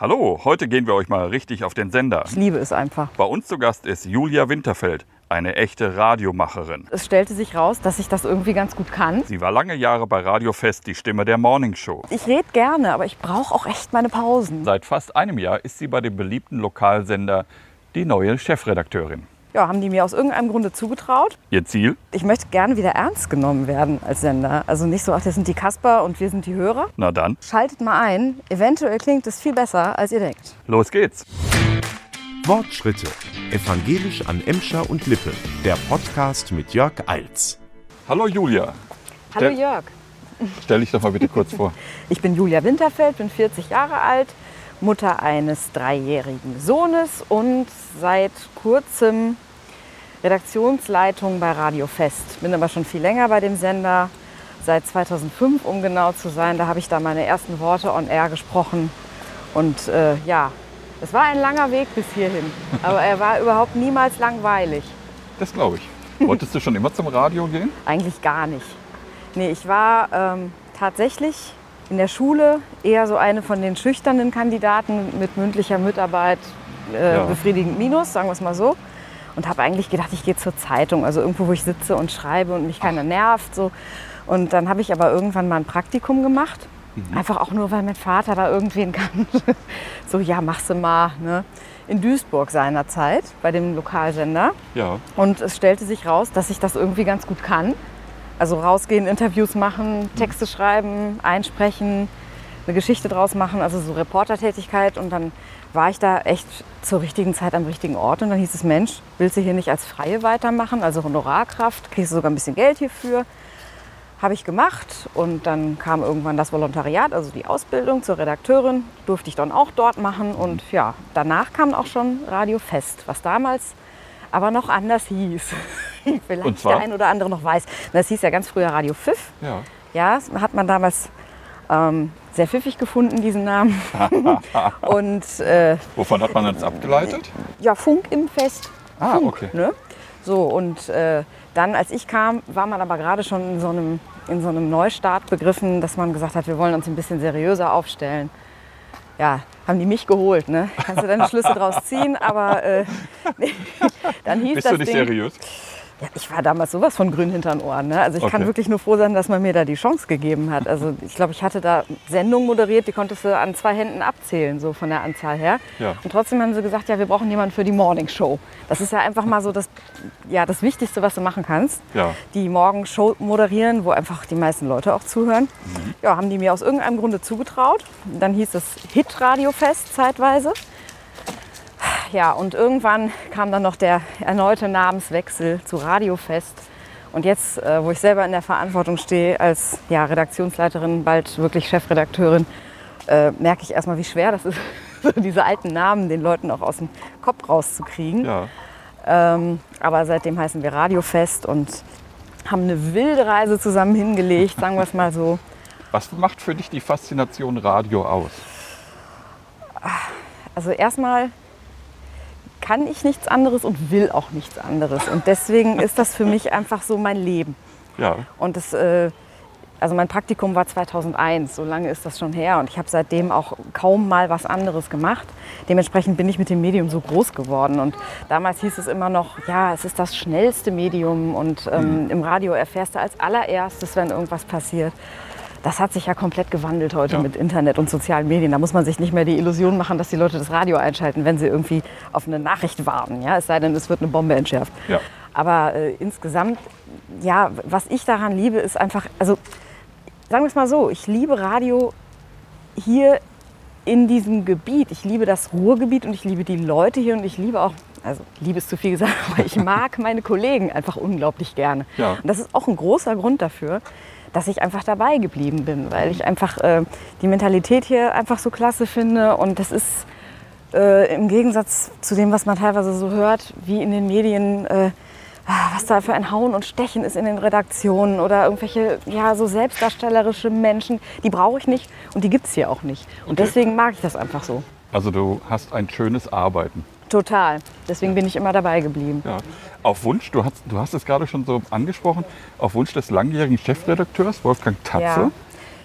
Hallo, heute gehen wir euch mal richtig auf den Sender. Ich liebe es einfach. Bei uns zu Gast ist Julia Winterfeld, eine echte Radiomacherin. Es stellte sich raus, dass ich das irgendwie ganz gut kann. Sie war lange Jahre bei Radio Fest die Stimme der Morning Show. Ich rede gerne, aber ich brauche auch echt meine Pausen. Seit fast einem Jahr ist sie bei dem beliebten Lokalsender die neue Chefredakteurin. Ja, haben die mir aus irgendeinem Grunde zugetraut. Ihr Ziel? Ich möchte gerne wieder ernst genommen werden als Sender. Also nicht so, ach, das sind die Kasper und wir sind die Hörer. Na dann, Schaltet mal ein. Eventuell klingt es viel besser, als ihr denkt. los geht's. Wortschritte. Evangelisch an Emscher und Lippe. Der Podcast mit Jörg Eils. Hallo Julia, Hallo Der- Jörg. stell dich doch mal bitte kurz vor. Ich bin Julia Winterfeld, bin 40 Jahre alt, Mutter eines dreijährigen Sohnes und seit kurzem Redaktionsleitung bei Radio Fest. Bin aber schon viel länger bei dem Sender, seit 2005, um genau zu sein. Da habe ich da meine ersten Worte on air gesprochen. Und äh, ja, es war ein langer Weg bis hierhin, aber er war überhaupt niemals langweilig. Das glaube ich. Wolltest du schon immer zum Radio gehen? Eigentlich gar nicht. Nee, ich war ähm, tatsächlich in der Schule eher so eine von den schüchternen Kandidaten mit mündlicher Mitarbeit äh, Ja. befriedigend Minus, sagen wir es mal so. Und habe eigentlich gedacht, ich gehe zur Zeitung, also irgendwo, wo ich sitze und schreibe und mich keiner nervt. So. Und dann habe ich aber irgendwann mal ein Praktikum gemacht. Einfach auch nur, weil mein Vater da irgendwen kannte. so, ja, machst du mal. Ne? In Duisburg seinerzeit, bei dem Lokalsender. Ja. Und es stellte sich raus, dass ich das irgendwie ganz gut kann. Also rausgehen, Interviews machen, Texte schreiben, einsprechen, eine Geschichte draus machen, also so Reportertätigkeit. Und dann war ich da echt zur richtigen Zeit am richtigen Ort. Und dann hieß es, Mensch, willst du hier nicht als Freie weitermachen, also Honorarkraft, kriegst du sogar ein bisschen Geld hierfür. Habe ich gemacht und dann kam irgendwann das Volontariat, also die Ausbildung zur Redakteurin, durfte ich dann auch dort machen und ja, danach kam auch schon Radio Fest, was damals aber noch anders hieß. Vielleicht der ein oder andere noch weiß. Das hieß ja ganz früher Radio Pfiff. Ja. Ja, hat man damals ähm, sehr pfiffig gefunden, diesen Namen. und äh, Wovon hat man das abgeleitet? ja, Funk im Fest. Ah, Funk, okay. Ne? So, und äh, dann, als ich kam, war man aber gerade schon in so, einem, in so einem Neustart begriffen, dass man gesagt hat, wir wollen uns ein bisschen seriöser aufstellen. Ja, haben die mich geholt, ne? Kannst du deine Schlüsse draus ziehen, aber äh, dann hieß Bist das du nicht Ding, seriös? Ja, ich war damals sowas von grün hinter den Ohren. Ne? Also ich kann Okay. wirklich nur froh sein, dass man mir da die Chance gegeben hat. Also ich glaube, ich hatte da Sendungen moderiert, die konntest du an zwei Händen abzählen, so von der Anzahl her. Ja. Und trotzdem haben sie gesagt, ja, wir brauchen jemanden für die Morning Show. Das ist ja einfach mal so das, ja, das Wichtigste, was du machen kannst. Ja. Die Morgen Show moderieren, wo einfach die meisten Leute auch zuhören. Mhm. Ja, haben die mir aus irgendeinem Grunde zugetraut. Dann hieß es Hit Radio Fest zeitweise. Ja, und irgendwann kam dann noch der erneute Namenswechsel zu Radiofest. Und jetzt, äh, wo ich selber in der Verantwortung stehe, als ja, Redaktionsleiterin, bald wirklich Chefredakteurin, äh, merke ich erstmal, wie schwer das ist, diese alten Namen den Leuten auch aus dem Kopf rauszukriegen. Ja. Ähm, aber seitdem heißen wir Radiofest und haben eine wilde Reise zusammen hingelegt, sagen wir es mal so. Was macht für dich die Faszination Radio aus? Also erstmal kann ich nichts anderes und will auch nichts anderes. Und deswegen ist das für mich einfach so mein Leben. Ja. Und das, äh, also mein Praktikum war 2001, so lange ist das schon her. Und ich habe seitdem auch kaum mal was anderes gemacht. Dementsprechend bin ich mit dem Medium so groß geworden. Und damals hieß es immer noch, ja, es ist das schnellste Medium. Und ähm, im Radio erfährst du als allererstes, wenn irgendwas passiert. Das hat sich ja komplett gewandelt heute Ja. mit Internet und sozialen Medien. Da muss man sich nicht mehr die Illusion machen, dass die Leute das Radio einschalten, wenn sie irgendwie auf eine Nachricht warten. Ja? Es sei denn, es wird eine Bombe entschärft. Ja. Aber äh, insgesamt, ja, was ich daran liebe, ist einfach, also sagen wir es mal so, ich liebe Radio hier in diesem Gebiet. Ich liebe das Ruhrgebiet und ich liebe die Leute hier und ich liebe auch, also Liebe ist zu viel gesagt, aber ich mag meine Kollegen einfach unglaublich gerne. Ja. Und das ist auch ein großer Grund dafür, dass ich einfach dabei geblieben bin, weil ich einfach äh, die Mentalität hier einfach so klasse finde und das ist äh, im Gegensatz zu dem, was man teilweise so hört, wie in den Medien, äh, was da für ein Hauen und Stechen ist in den Redaktionen oder irgendwelche ja, so selbstdarstellerische Menschen, die brauche ich nicht und die gibt es hier auch nicht. Und Okay. deswegen mag ich das einfach so. Also du hast ein schönes Arbeiten. Total. Deswegen bin ich immer dabei geblieben. Ja. Auf Wunsch, du hast, du hast es gerade schon so angesprochen, auf Wunsch des langjährigen Chefredakteurs Wolfgang Tatze, Ja.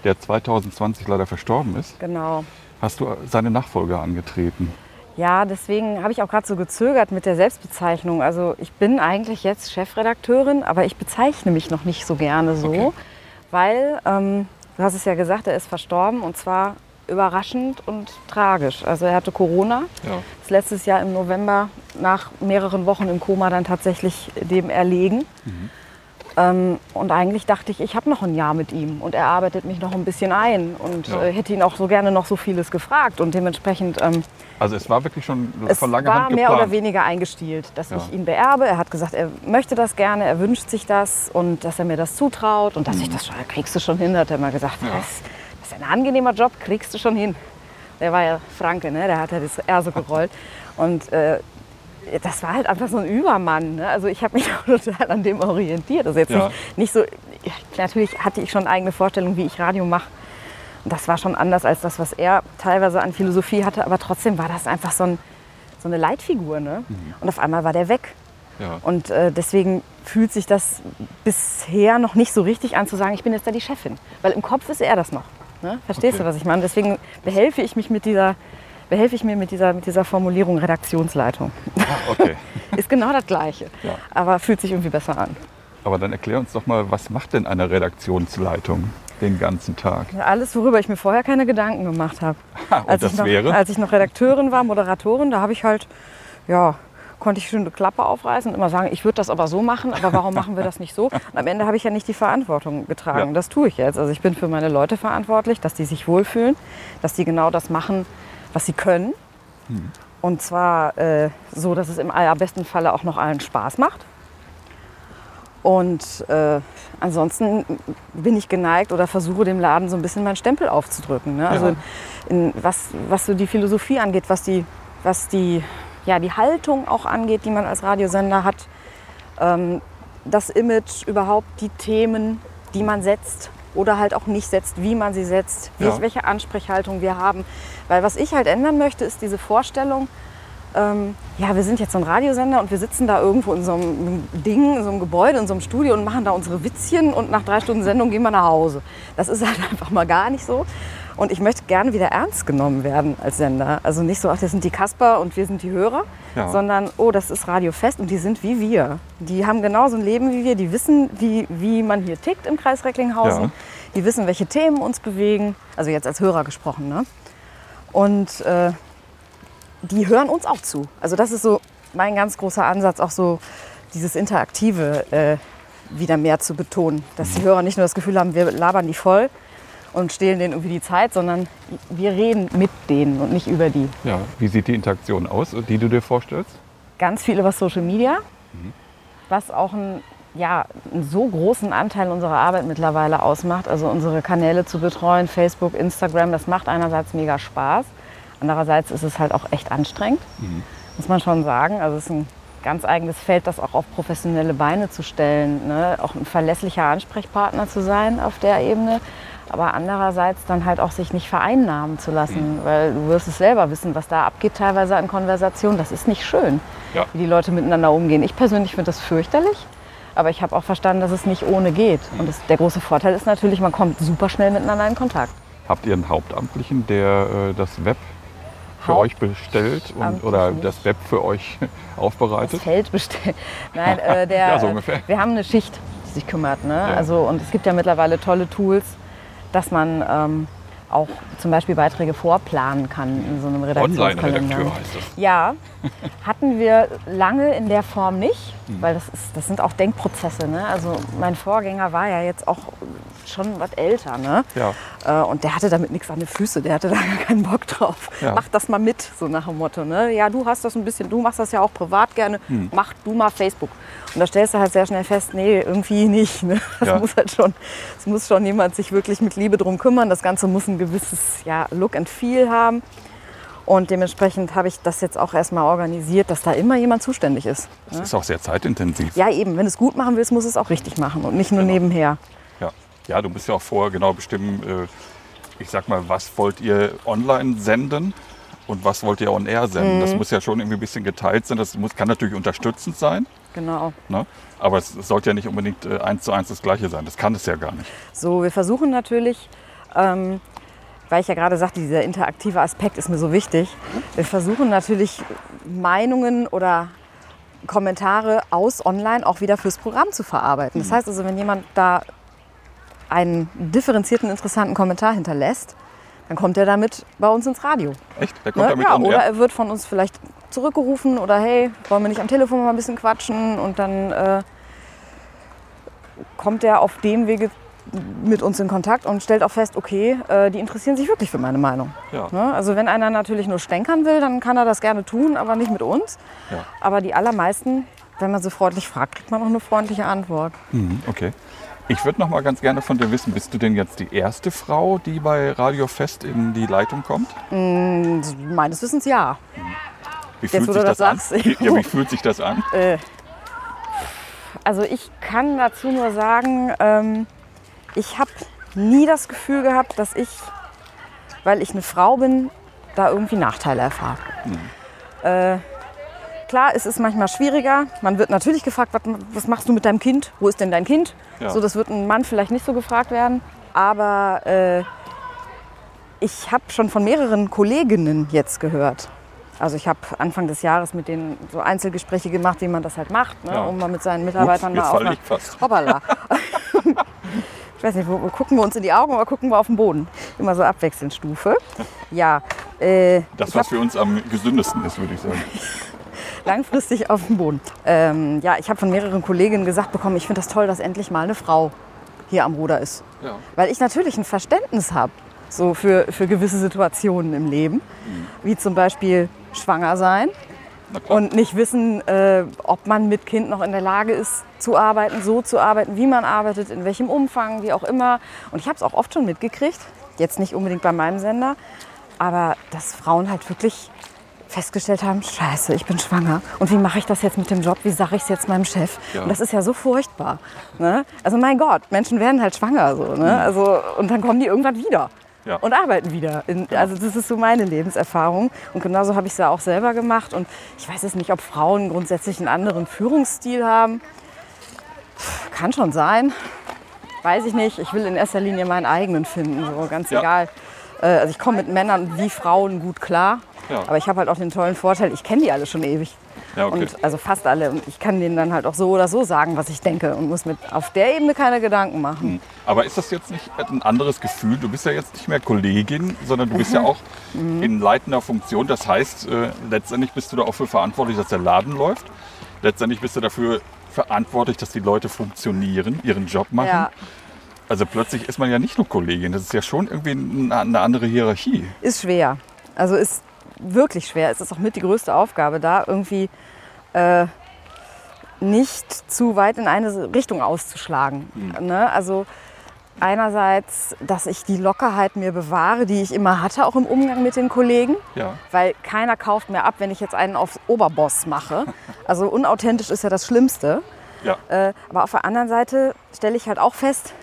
der 2020 leider verstorben ist, Genau. hast du seine Nachfolger angetreten. Ja, deswegen habe ich auch gerade so gezögert mit der Selbstbezeichnung. Also ich bin eigentlich jetzt Chefredakteurin, aber ich bezeichne mich noch nicht so gerne so, Okay. weil, ähm, du hast es ja gesagt, er ist verstorben und zwar überraschend und tragisch. Also er hatte Corona, Ja. ist letztes Jahr im November nach mehreren Wochen im Koma dann tatsächlich dem erlegen. Ähm, und eigentlich dachte ich, ich habe noch ein Jahr mit ihm und er arbeitet mich noch ein bisschen ein und Ja. äh, hätte ihn auch so gerne noch so vieles gefragt und dementsprechend ähm, Also es war wirklich schon es von langer war Hand mehr geplant. oder weniger eingestielt, dass Ja. ich ihn beerbe. Er hat gesagt, er möchte das gerne, er wünscht sich das und dass er mir das zutraut und dass ich das schon, kriegst du schon hin, hat er mal gesagt. Mhm. Ja. Das ist ein angenehmer Job, kriegst du schon hin. Der war ja Franke, ne? der hat ja das R so gerollt. Und äh, das war halt einfach so ein Übermann. Ne? Also ich habe mich auch total an dem orientiert. Also jetzt Ja. nicht, nicht so, ja, natürlich hatte ich schon eigene Vorstellungen, wie ich Radio mache. Und das war schon anders als das, was er teilweise an Philosophie hatte. Aber trotzdem war das einfach so, ein, so eine Leitfigur. Ne? Und auf einmal war der weg. Ja. Und äh, deswegen fühlt sich das bisher noch nicht so richtig an zu sagen, ich bin jetzt da die Chefin. Weil im Kopf ist er das noch. Ne? Verstehst Okay. du, was ich meine? Deswegen behelfe ich mich mit dieser, behelfe ich mir mit dieser, mit dieser Formulierung Redaktionsleitung. Okay. Ist genau das Gleiche. Ja. Aber fühlt sich irgendwie besser an. Aber dann erklär uns doch mal, was macht denn eine Redaktionsleitung den ganzen Tag? Alles, worüber ich mir vorher keine Gedanken gemacht habe. Ha, als, ich noch, als ich noch Redakteurin war, Moderatorin, da habe ich halt, ja, konnte ich schon eine Klappe aufreißen und immer sagen, ich würde das aber so machen, aber warum machen wir das nicht so? Und am Ende habe ich ja nicht die Verantwortung getragen. Ja. Das tue ich jetzt. Also ich bin für meine Leute verantwortlich, dass die sich wohlfühlen, dass die genau das machen, was sie können. Hm. Und zwar äh, so, dass es im allerbesten Falle auch noch allen Spaß macht. Und äh, ansonsten bin ich geneigt oder versuche dem Laden so ein bisschen meinen Stempel aufzudrücken. Ne? Also Ja. in, was, was so die Philosophie angeht, was die, was die, ja, die Haltung auch angeht, die man als Radiosender hat, ähm, das Image, überhaupt die Themen, die man setzt oder halt auch nicht setzt, wie man sie setzt, Ja. welche Ansprechhaltung wir haben. Weil was ich halt ändern möchte, ist diese Vorstellung, ähm, ja, wir sind jetzt so ein Radiosender und wir sitzen da irgendwo in so einem Ding, in so einem Gebäude, in so einem Studio und machen da unsere Witzchen und nach drei Stunden Sendung gehen wir nach Hause. Das ist halt einfach mal gar nicht so. Und ich möchte gerne wieder ernst genommen werden als Sender. Also nicht so, ach, das sind die Kasper und wir sind die Hörer, Ja. sondern, oh, das ist Radio Fest und die sind wie wir. Die haben genauso ein Leben wie wir, die wissen, wie, wie man hier tickt im Kreis Recklinghausen. Ja. Die wissen, welche Themen uns bewegen. Also jetzt als Hörer gesprochen. Ne? Und äh, die hören uns auch zu. Also das ist so mein ganz großer Ansatz, auch so dieses Interaktive äh, wieder mehr zu betonen. Dass die Hörer nicht nur das Gefühl haben, wir labern die voll und stehlen denen irgendwie die Zeit, sondern wir reden mit denen und nicht über die. Ja. Wie sieht die Interaktion aus, die du dir vorstellst? Ganz viel über Social Media, was auch ein, ja, einen so großen Anteil unserer Arbeit mittlerweile ausmacht. Also unsere Kanäle zu betreuen, Facebook, Instagram, das macht einerseits mega Spaß. Andererseits ist es halt auch echt anstrengend, muss man schon sagen. Also es ist ein ganz eigenes Feld, das auch auf professionelle Beine zu stellen. Ne? Auch ein verlässlicher Ansprechpartner zu sein auf der Ebene. Aber andererseits dann halt auch sich nicht vereinnahmen zu lassen, weil du wirst es selber wissen, was da abgeht teilweise an Konversationen. Das ist nicht schön, Ja. wie die Leute miteinander umgehen. Ich persönlich finde das fürchterlich, aber ich habe auch verstanden, dass es nicht ohne geht. Und das, der große Vorteil ist natürlich, man kommt super schnell miteinander in Kontakt. Habt ihr einen Hauptamtlichen, der äh, das Web für Haupt- euch bestellt und, oder nicht. das Web für euch Das aufbereitet? Feld bestellen. Nein, äh, der, Ja, so ungefähr. wir haben eine Schicht, die sich kümmert. Ne? Ja. Also, und es gibt ja mittlerweile tolle Tools, dass man ähm, auch zum Beispiel Beiträge vorplanen kann in so einem Redaktionskalender. Online-Redakteur heißt das. Ja, hatten wir lange in der Form nicht, Mhm. weil das, ist, das sind auch Denkprozesse. Ne? Also mein Vorgänger war ja jetzt auch schon was älter. Ne? Ja. Äh, Und der hatte damit nichts an den Füßen, der hatte da gar keinen Bock drauf. Ja. Mach das mal mit, so nach dem Motto. Ne? Ja, du hast das ein bisschen, du machst das ja auch privat gerne, Hm. mach du mal Facebook. Und da stellst du halt sehr schnell fest, nee, irgendwie nicht. Ne? Das Ja. muss halt schon, es muss schon jemand sich wirklich mit Liebe drum kümmern. Das Ganze muss ein gewisses ja, Look and Feel haben. Und dementsprechend habe ich das jetzt auch erstmal organisiert, dass da immer jemand zuständig ist. Das ist auch sehr zeitintensiv. Ja, eben, wenn du es gut machen willst, musst du es auch richtig machen und nicht nur Genau. nebenher. Ja. ja, du musst ja auch vorher genau bestimmen, äh, ich sag mal, was wollt ihr online senden und was wollt ihr on air senden. Mhm. Das muss ja schon irgendwie ein bisschen geteilt sein. Das muss, kann natürlich unterstützend sein, Genau. ne? aber es, es sollte ja nicht unbedingt äh, eins zu eins das Gleiche sein. Das kann es ja gar nicht. So, wir versuchen natürlich, ähm, weil ich ja gerade sagte, dieser interaktive Aspekt ist mir so wichtig. Wir versuchen natürlich Meinungen oder Kommentare aus online auch wieder fürs Programm zu verarbeiten. Das heißt also, wenn jemand da einen differenzierten, interessanten Kommentar hinterlässt, dann kommt er damit bei uns ins Radio. Echt? Der kommt Ne? damit ja, an, oder er wird von uns vielleicht zurückgerufen oder hey, wollen wir nicht am Telefon mal ein bisschen quatschen und dann äh, kommt er auf dem Wege mit uns in Kontakt und stellt auch fest, okay, äh, die interessieren sich wirklich für meine Meinung. Ja. Ne? Also wenn einer natürlich nur stänkern will, dann kann er das gerne tun, aber nicht mit uns. Ja. Aber die allermeisten, wenn man sie freundlich fragt, kriegt man auch eine freundliche Antwort. Mhm, okay. Ich würde noch mal ganz gerne von dir wissen, bist du denn jetzt die erste Frau, die bei Radio Fest in die Leitung kommt? Meines Wissens ja. Wie Jetzt, wo du das an? ja, wie fühlt sich das an? Also ich kann dazu nur sagen, ähm, ich habe nie das Gefühl gehabt, dass ich, weil ich eine Frau bin, da irgendwie Nachteile erfahre. Äh, klar, es ist manchmal schwieriger. Man wird natürlich gefragt, was, was machst du mit deinem Kind? Wo ist denn dein Kind? Ja. So, das wird ein Mann vielleicht nicht so gefragt werden. Aber äh, ich habe schon von mehreren Kolleginnen jetzt gehört. Also ich habe Anfang des Jahres mit denen so Einzelgespräche gemacht, wie man das halt macht, ne, Ja. um mal mit seinen Mitarbeitern Ups, mal auf fast. Hoppala. ich weiß nicht, wo, wo gucken wir uns in die Augen oder gucken wir auf den Boden? Immer so abwechselnd Stufe. Ja, äh, Das, was hab für uns am gesündesten ist, würde ich sagen. langfristig auf den Boden. Ähm, ja, ich habe von mehreren Kolleginnen gesagt bekommen, ich finde das toll, dass endlich mal eine Frau hier am Ruder ist. Ja. Weil ich natürlich ein Verständnis habe so für, für gewisse Situationen im Leben, Mhm. wie zum Beispiel schwanger sein und nicht wissen, äh, ob man mit Kind noch in der Lage ist zu arbeiten, so zu arbeiten, wie man arbeitet, in welchem Umfang, wie auch immer. Und ich habe es auch oft schon mitgekriegt, jetzt nicht unbedingt bei meinem Sender, aber dass Frauen halt wirklich festgestellt haben, scheiße, ich bin schwanger. Und wie mache ich das jetzt mit dem Job? Wie sage ich es jetzt meinem Chef? Ja. Und das ist ja so furchtbar. Ne? Also mein Gott, Menschen werden halt schwanger. So, ne? also, und dann kommen die irgendwann wieder. Ja. Und arbeiten wieder. In, Also das ist so meine Lebenserfahrung. Und genauso habe ich es ja auch selber gemacht. Und ich weiß jetzt nicht, ob Frauen grundsätzlich einen anderen Führungsstil haben. Pff, Kann schon sein. Weiß ich nicht. Ich will in erster Linie meinen eigenen finden. So ganz Ja. egal. Äh, Also ich komme mit Männern wie Frauen gut klar. Ja. Aber ich habe halt auch den tollen Vorteil, ich kenne die alle schon ewig. Ja, okay. Und also fast alle. Und ich kann denen dann halt auch so oder so sagen, was ich denke und muss mit auf der Ebene keine Gedanken machen. Aber ist das jetzt nicht ein anderes Gefühl? Du bist ja jetzt nicht mehr Kollegin, sondern du bist Mhm. ja auch in leitender Funktion. Das heißt, äh, letztendlich bist du da auch für verantwortlich, dass der Laden läuft. Letztendlich bist du dafür verantwortlich, dass die Leute funktionieren, ihren Job machen. Ja. Also plötzlich ist man ja nicht nur Kollegin, das ist ja schon irgendwie eine eine andere Hierarchie. Ist schwer. Also ist wirklich schwer. Es ist auch mit die größte Aufgabe, da irgendwie äh, nicht zu weit in eine Richtung auszuschlagen. Ne? Also einerseits, dass ich die Lockerheit mir bewahre, die ich immer hatte, auch im Umgang mit den Kollegen. Ja. Weil keiner kauft mir ab, wenn ich jetzt einen auf Oberboss mache. Also unauthentisch ist ja das Schlimmste. Ja. Äh, aber auf der anderen Seite stelle ich halt auch fest,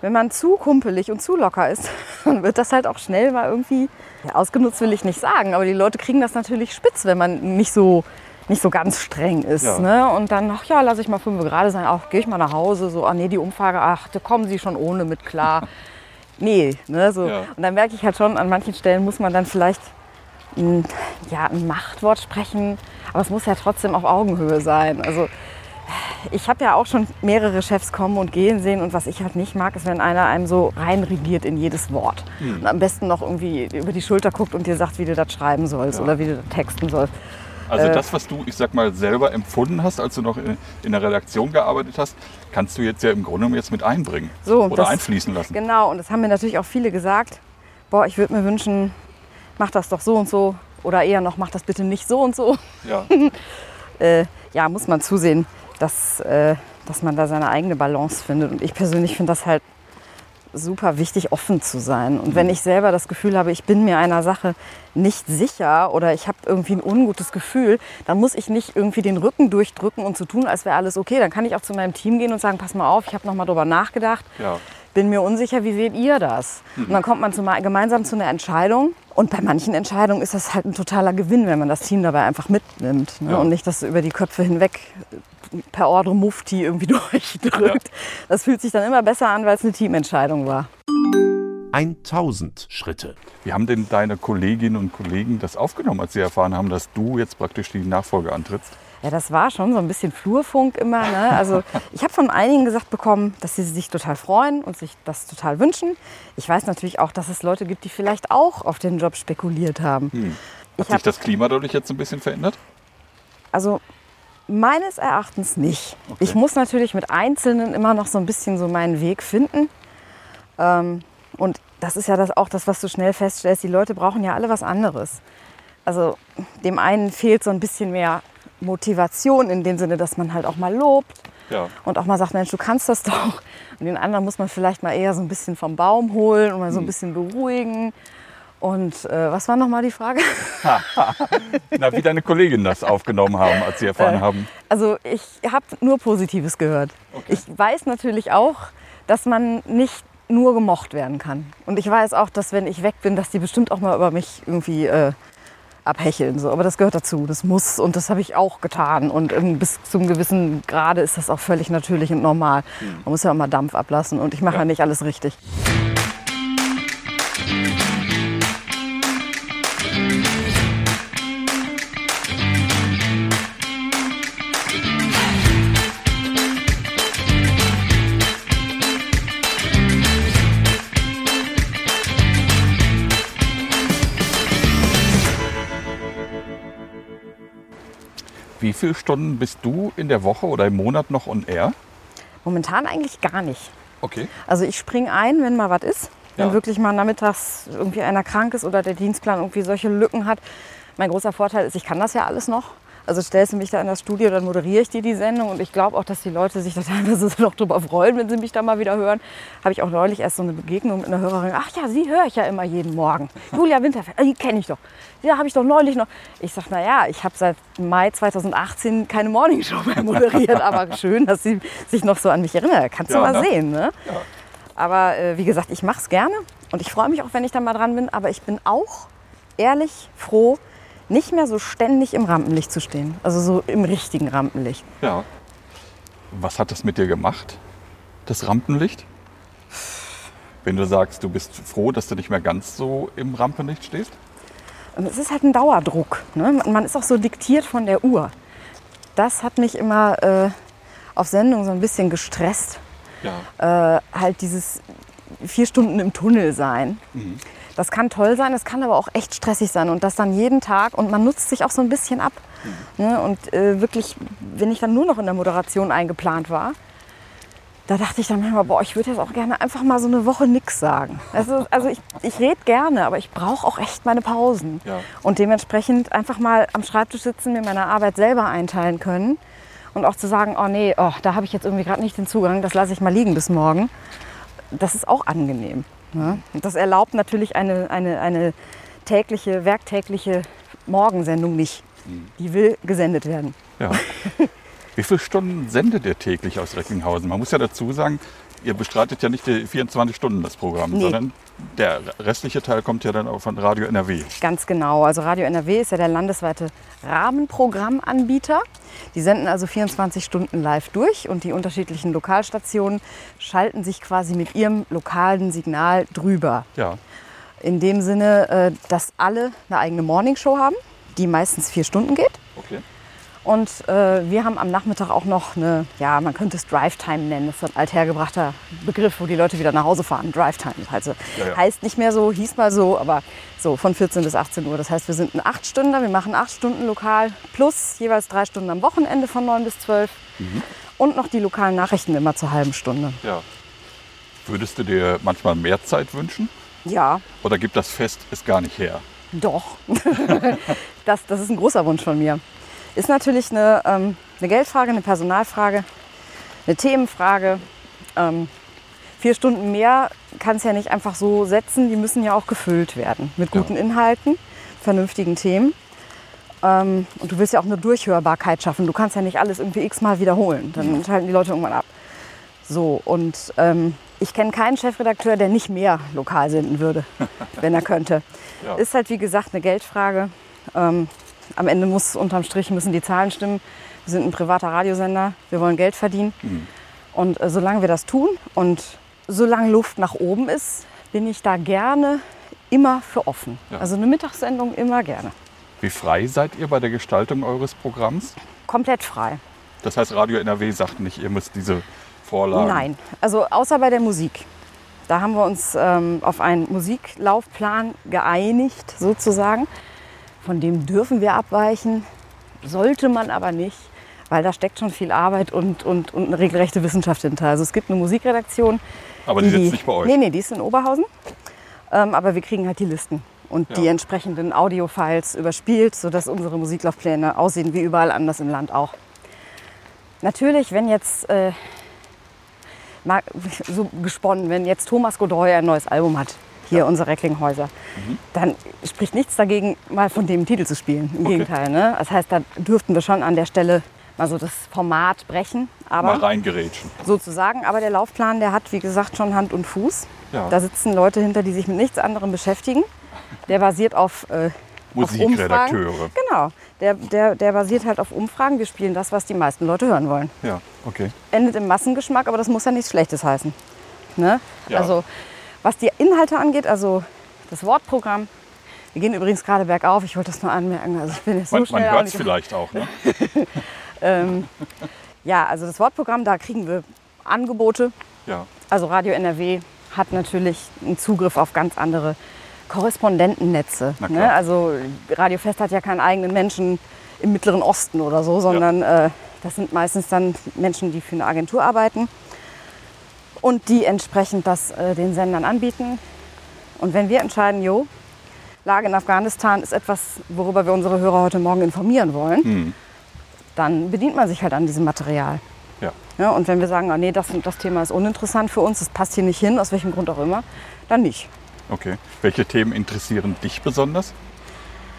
wenn man zu kumpelig und zu locker ist, dann wird das halt auch schnell mal irgendwie, ja, ausgenutzt will ich nicht sagen, aber die Leute kriegen das natürlich spitz, wenn man nicht so, nicht so ganz streng ist. Ja. Ne? Und dann, ach ja, lasse ich mal fünf gerade sein, ach, gehe ich mal nach Hause, so, ah nee, die Umfrage, ach, da kommen sie schon ohne mit klar. nee, ne, so. Ja. Und dann merke ich halt schon, an manchen Stellen muss man dann vielleicht ein, ja, ein Machtwort sprechen, aber es muss ja trotzdem auf Augenhöhe sein. Also ich habe ja auch schon mehrere Chefs kommen und gehen sehen und was ich halt nicht mag, ist, wenn einer einem so reinregiert in jedes Wort. Und am besten noch irgendwie über die Schulter guckt und dir sagt, wie du das schreiben sollst Ja. oder wie du das texten sollst. Also Äh. das, was du, ich sag mal, selber empfunden hast, als du noch in, in der Redaktion gearbeitet hast, kannst du jetzt ja im Grunde genommen jetzt mit einbringen So, oder das- einfließen lassen. Genau, und das haben mir natürlich auch viele gesagt. Boah, ich würde mir wünschen, mach das doch so und so. Oder eher noch, mach das bitte nicht so und so. Ja. äh, ja, muss man zusehen, dass, äh, dass man da seine eigene Balance findet. Und ich persönlich finde das halt super wichtig, offen zu sein. Und wenn ich selber das Gefühl habe, ich bin mir einer Sache nicht sicher oder ich habe irgendwie ein ungutes Gefühl, dann muss ich nicht irgendwie den Rücken durchdrücken und so tun, als wäre alles okay. Dann kann ich auch zu meinem Team gehen und sagen, pass mal auf, ich habe noch mal drüber nachgedacht Ja. bin mir unsicher, wie seht ihr das? Und dann kommt man zu, gemeinsam zu einer Entscheidung. Und bei manchen Entscheidungen ist das halt ein totaler Gewinn, wenn man das Team dabei einfach mitnimmt. Ne? Ja. Und nicht das über die Köpfe hinweg per Ordre Mufti irgendwie durchdrückt. Das fühlt sich dann immer besser an, weil es eine Teamentscheidung war. 1000 Schritte. Wie haben denn deine Kolleginnen und Kollegen das aufgenommen, als sie erfahren haben, dass du jetzt praktisch die Nachfolge antrittst? Ja, das war schon so ein bisschen Flurfunk immer. Ne? Also ich habe von einigen gesagt bekommen, dass sie sich total freuen und sich das total wünschen. Ich weiß natürlich auch, dass es Leute gibt, die vielleicht auch auf den Job spekuliert haben. Hm. Hat Ich sich hab- das Klima dadurch jetzt ein bisschen verändert? Also meines Erachtens nicht. Ich muss natürlich mit Einzelnen immer noch so ein bisschen so meinen Weg finden. Ähm, und das ist ja das, auch das, was du schnell feststellst. Die Leute brauchen ja alle was anderes. Also dem einen fehlt so ein bisschen mehr Motivation in dem Sinne, dass man halt auch mal lobt Ja. und auch mal sagt, Mensch, du kannst das doch. Und den anderen muss man vielleicht mal eher so ein bisschen vom Baum holen und mal so ein bisschen beruhigen. Und äh, was war nochmal die Frage? Na, wie deine Kolleginnen das aufgenommen haben, als sie erfahren Äh. haben. Also ich habe nur Positives gehört. Okay. Ich weiß natürlich auch, dass man nicht nur gemocht werden kann. Und ich weiß auch, dass wenn ich weg bin, dass die bestimmt auch mal über mich irgendwie äh, abhecheln. So. Aber das gehört dazu, das muss und das habe ich auch getan. Und ähm, bis zum gewissen Grade ist das auch völlig natürlich und normal. Man muss ja auch mal Dampf ablassen und ich mache ja. Ja. nicht alles richtig. Viele Stunden bist du in der Woche oder im Monat noch on air? Momentan eigentlich gar nicht. Okay. Also ich springe ein, wenn mal was ist. Wenn Ja. wirklich mal nachmittags irgendwie einer krank ist oder der Dienstplan irgendwie solche Lücken hat. Mein großer Vorteil ist, ich kann das ja alles noch. Also stellst du mich da in das Studio, dann moderiere ich dir die Sendung und ich glaube auch, dass die Leute sich da teilweise noch drüber freuen, wenn sie mich da mal wieder hören. Habe ich auch neulich erst so eine Begegnung mit einer Hörerin. Ach ja, sie höre ich ja immer jeden Morgen. Julia Winterfeld, äh, die kenne ich doch. Ja, habe ich doch neulich noch. Ich sage, naja, ich habe seit Mai 2018 keine Morningshow mehr moderiert, aber schön, dass sie sich noch so an mich erinnert. Kannst Ja, du mal ne? sehen, ne? Aber äh, wie gesagt, ich mache es gerne und ich freue mich auch, wenn ich da mal dran bin. Aber ich bin auch ehrlich froh, nicht mehr so ständig im Rampenlicht zu stehen. Also so im richtigen Rampenlicht. Ja. Was hat das mit dir gemacht, das Rampenlicht? Wenn du sagst, du bist froh, dass du nicht mehr ganz so im Rampenlicht stehst? Es ist halt ein Dauerdruck. Ne? Man- ist auch so diktiert von der Uhr. Das hat mich immer äh, auf Sendung so ein bisschen gestresst. Ja. äh, halt dieses vier Stunden im Tunnel sein. Das kann toll sein, es kann aber auch echt stressig sein und das dann jeden Tag und man nutzt sich auch so ein bisschen ab. Ne? Und äh, wirklich, wenn ich dann nur noch in der Moderation eingeplant war, da dachte ich dann manchmal, boah, ich würde jetzt auch gerne einfach mal so eine Woche nichts sagen. Also, also ich, ich rede gerne, aber ich brauche auch echt meine Pausen. Ja. Und dementsprechend einfach mal am Schreibtisch sitzen, mir meine Arbeit selber einteilen können. Und auch zu sagen, oh nee, oh, da habe ich jetzt irgendwie gerade nicht den Zugang, das lasse ich mal liegen bis morgen. Das ist auch angenehm. Ne? Und das erlaubt natürlich eine, eine, eine tägliche, werktägliche Morgensendung nicht. Die will gesendet werden. ja. Wie viele Stunden sendet ihr täglich aus Recklinghausen? Man muss ja dazu sagen, ihr bestreitet ja nicht die 24 Stunden das Programm, Nee. sondern der restliche Teil kommt ja dann auch von Radio NRW. Ganz genau. Also Radio NRW ist ja der landesweite Rahmenprogrammanbieter. Die senden also 24 Stunden live durch und die unterschiedlichen Lokalstationen schalten sich quasi mit ihrem lokalen Signal drüber. Ja. In dem Sinne, äh, dass alle eine eigene Morningshow haben, die meistens vier Stunden geht. Und äh, wir haben am Nachmittag auch noch eine, ja, man könnte es Drive-Time nennen. Das ist so ein althergebrachter Begriff, wo die Leute wieder nach Hause fahren. Drive-Time. Also Ja, ja. heißt nicht mehr so, hieß mal so, aber so von 14 bis 18 Uhr. Das heißt, wir sind ein 8 Stunden, wir machen 8 Stunden lokal plus jeweils drei Stunden am Wochenende von 9 bis 12. Und noch die lokalen Nachrichten immer zur halben Stunde. Ja. Würdest du dir manchmal mehr Zeit wünschen? Ja, Oder gibt das Fest es gar nicht her? Doch. das, das ist ein großer Wunsch von mir. Ist natürlich eine, ähm, eine Geldfrage, eine Personalfrage, eine Themenfrage. Ähm, vier Stunden mehr kann es ja nicht einfach so setzen. Die müssen ja auch gefüllt werden mit Ja. guten Inhalten, vernünftigen Themen. Ähm, und du willst ja auch eine Durchhörbarkeit schaffen. Du kannst ja nicht alles irgendwie x-mal wiederholen. Dann schalten die Leute irgendwann ab. So, und ähm, ich kenne keinen Chefredakteur, der nicht mehr lokal senden würde, wenn er könnte. Ja. Ist halt wie gesagt eine Geldfrage. Ähm, am Ende muss unterm Strich müssen die Zahlen stimmen. Wir sind ein privater Radiosender, wir wollen Geld verdienen. Und äh, solange wir das tun und solange Luft nach oben ist, bin ich da gerne immer für offen. Ja. Also eine Mittagssendung immer gerne. Wie frei seid ihr bei der Gestaltung eures Programms? Komplett frei. Das heißt, Radio NRW sagt nicht, ihr müsst diese Vorlagen. Nein, also außer bei der Musik. Da haben wir uns ähm, auf einen Musiklaufplan geeinigt, sozusagen. Von dem dürfen wir abweichen, sollte man aber nicht, weil da steckt schon viel Arbeit und, und, und eine regelrechte Wissenschaft hinter. Also es gibt eine Musikredaktion. Aber die sitzt nicht bei euch. Nee, nee, die ist in Oberhausen. Ähm, aber wir kriegen halt die Listen und Ja. die entsprechenden Audiofiles überspielt, sodass unsere Musiklaufpläne aussehen wie überall anders im Land auch. Natürlich, wenn jetzt äh, mal so gesponnen, wenn jetzt Thomas Godoy ein neues Album hat, hier unser Recklinghäuser, Mhm. dann spricht nichts dagegen, mal von dem Titel zu spielen. Im Okay. Gegenteil. Ne? Das heißt, da dürften wir schon an der Stelle mal so das Format brechen. Aber Mal reingerätschen. sozusagen. Aber der Laufplan, der hat, wie gesagt, schon Hand und Fuß. Ja. Da sitzen Leute hinter, die sich mit nichts anderem beschäftigen. Der basiert auf, äh, Musikredakteure. Genau, der, der, der basiert halt auf Umfragen. Wir spielen das, was die meisten Leute hören wollen. Ja, okay. Endet im Massengeschmack, aber das muss ja nichts Schlechtes heißen. Ne? Ja. Also, was die Inhalte angeht, also das Wortprogramm. Wir gehen übrigens gerade bergauf, ich wollte das nur anmerken. Also ich bin jetzt so Man, hört es vielleicht auch. Ne? Ähm, ja, also das Wortprogramm, da kriegen wir Angebote. Ja. Also Radio NRW hat natürlich einen Zugriff auf ganz andere Korrespondentennetze. Ne? Also Radio Fest hat ja keinen eigenen Menschen im Mittleren Osten oder so, sondern äh, das sind meistens dann Menschen, die für eine Agentur arbeiten und die entsprechend das äh, den Sendern anbieten. Und wenn wir entscheiden, jo, Lage in Afghanistan ist etwas, worüber wir unsere Hörer heute Morgen informieren wollen, Hm. dann bedient man sich halt an diesem Material. Ja. Ja, und wenn wir sagen, ah, nee, das, das Thema ist uninteressant für uns, das passt hier nicht hin, aus welchem Grund auch immer, dann nicht. Okay. Welche Themen interessieren dich besonders?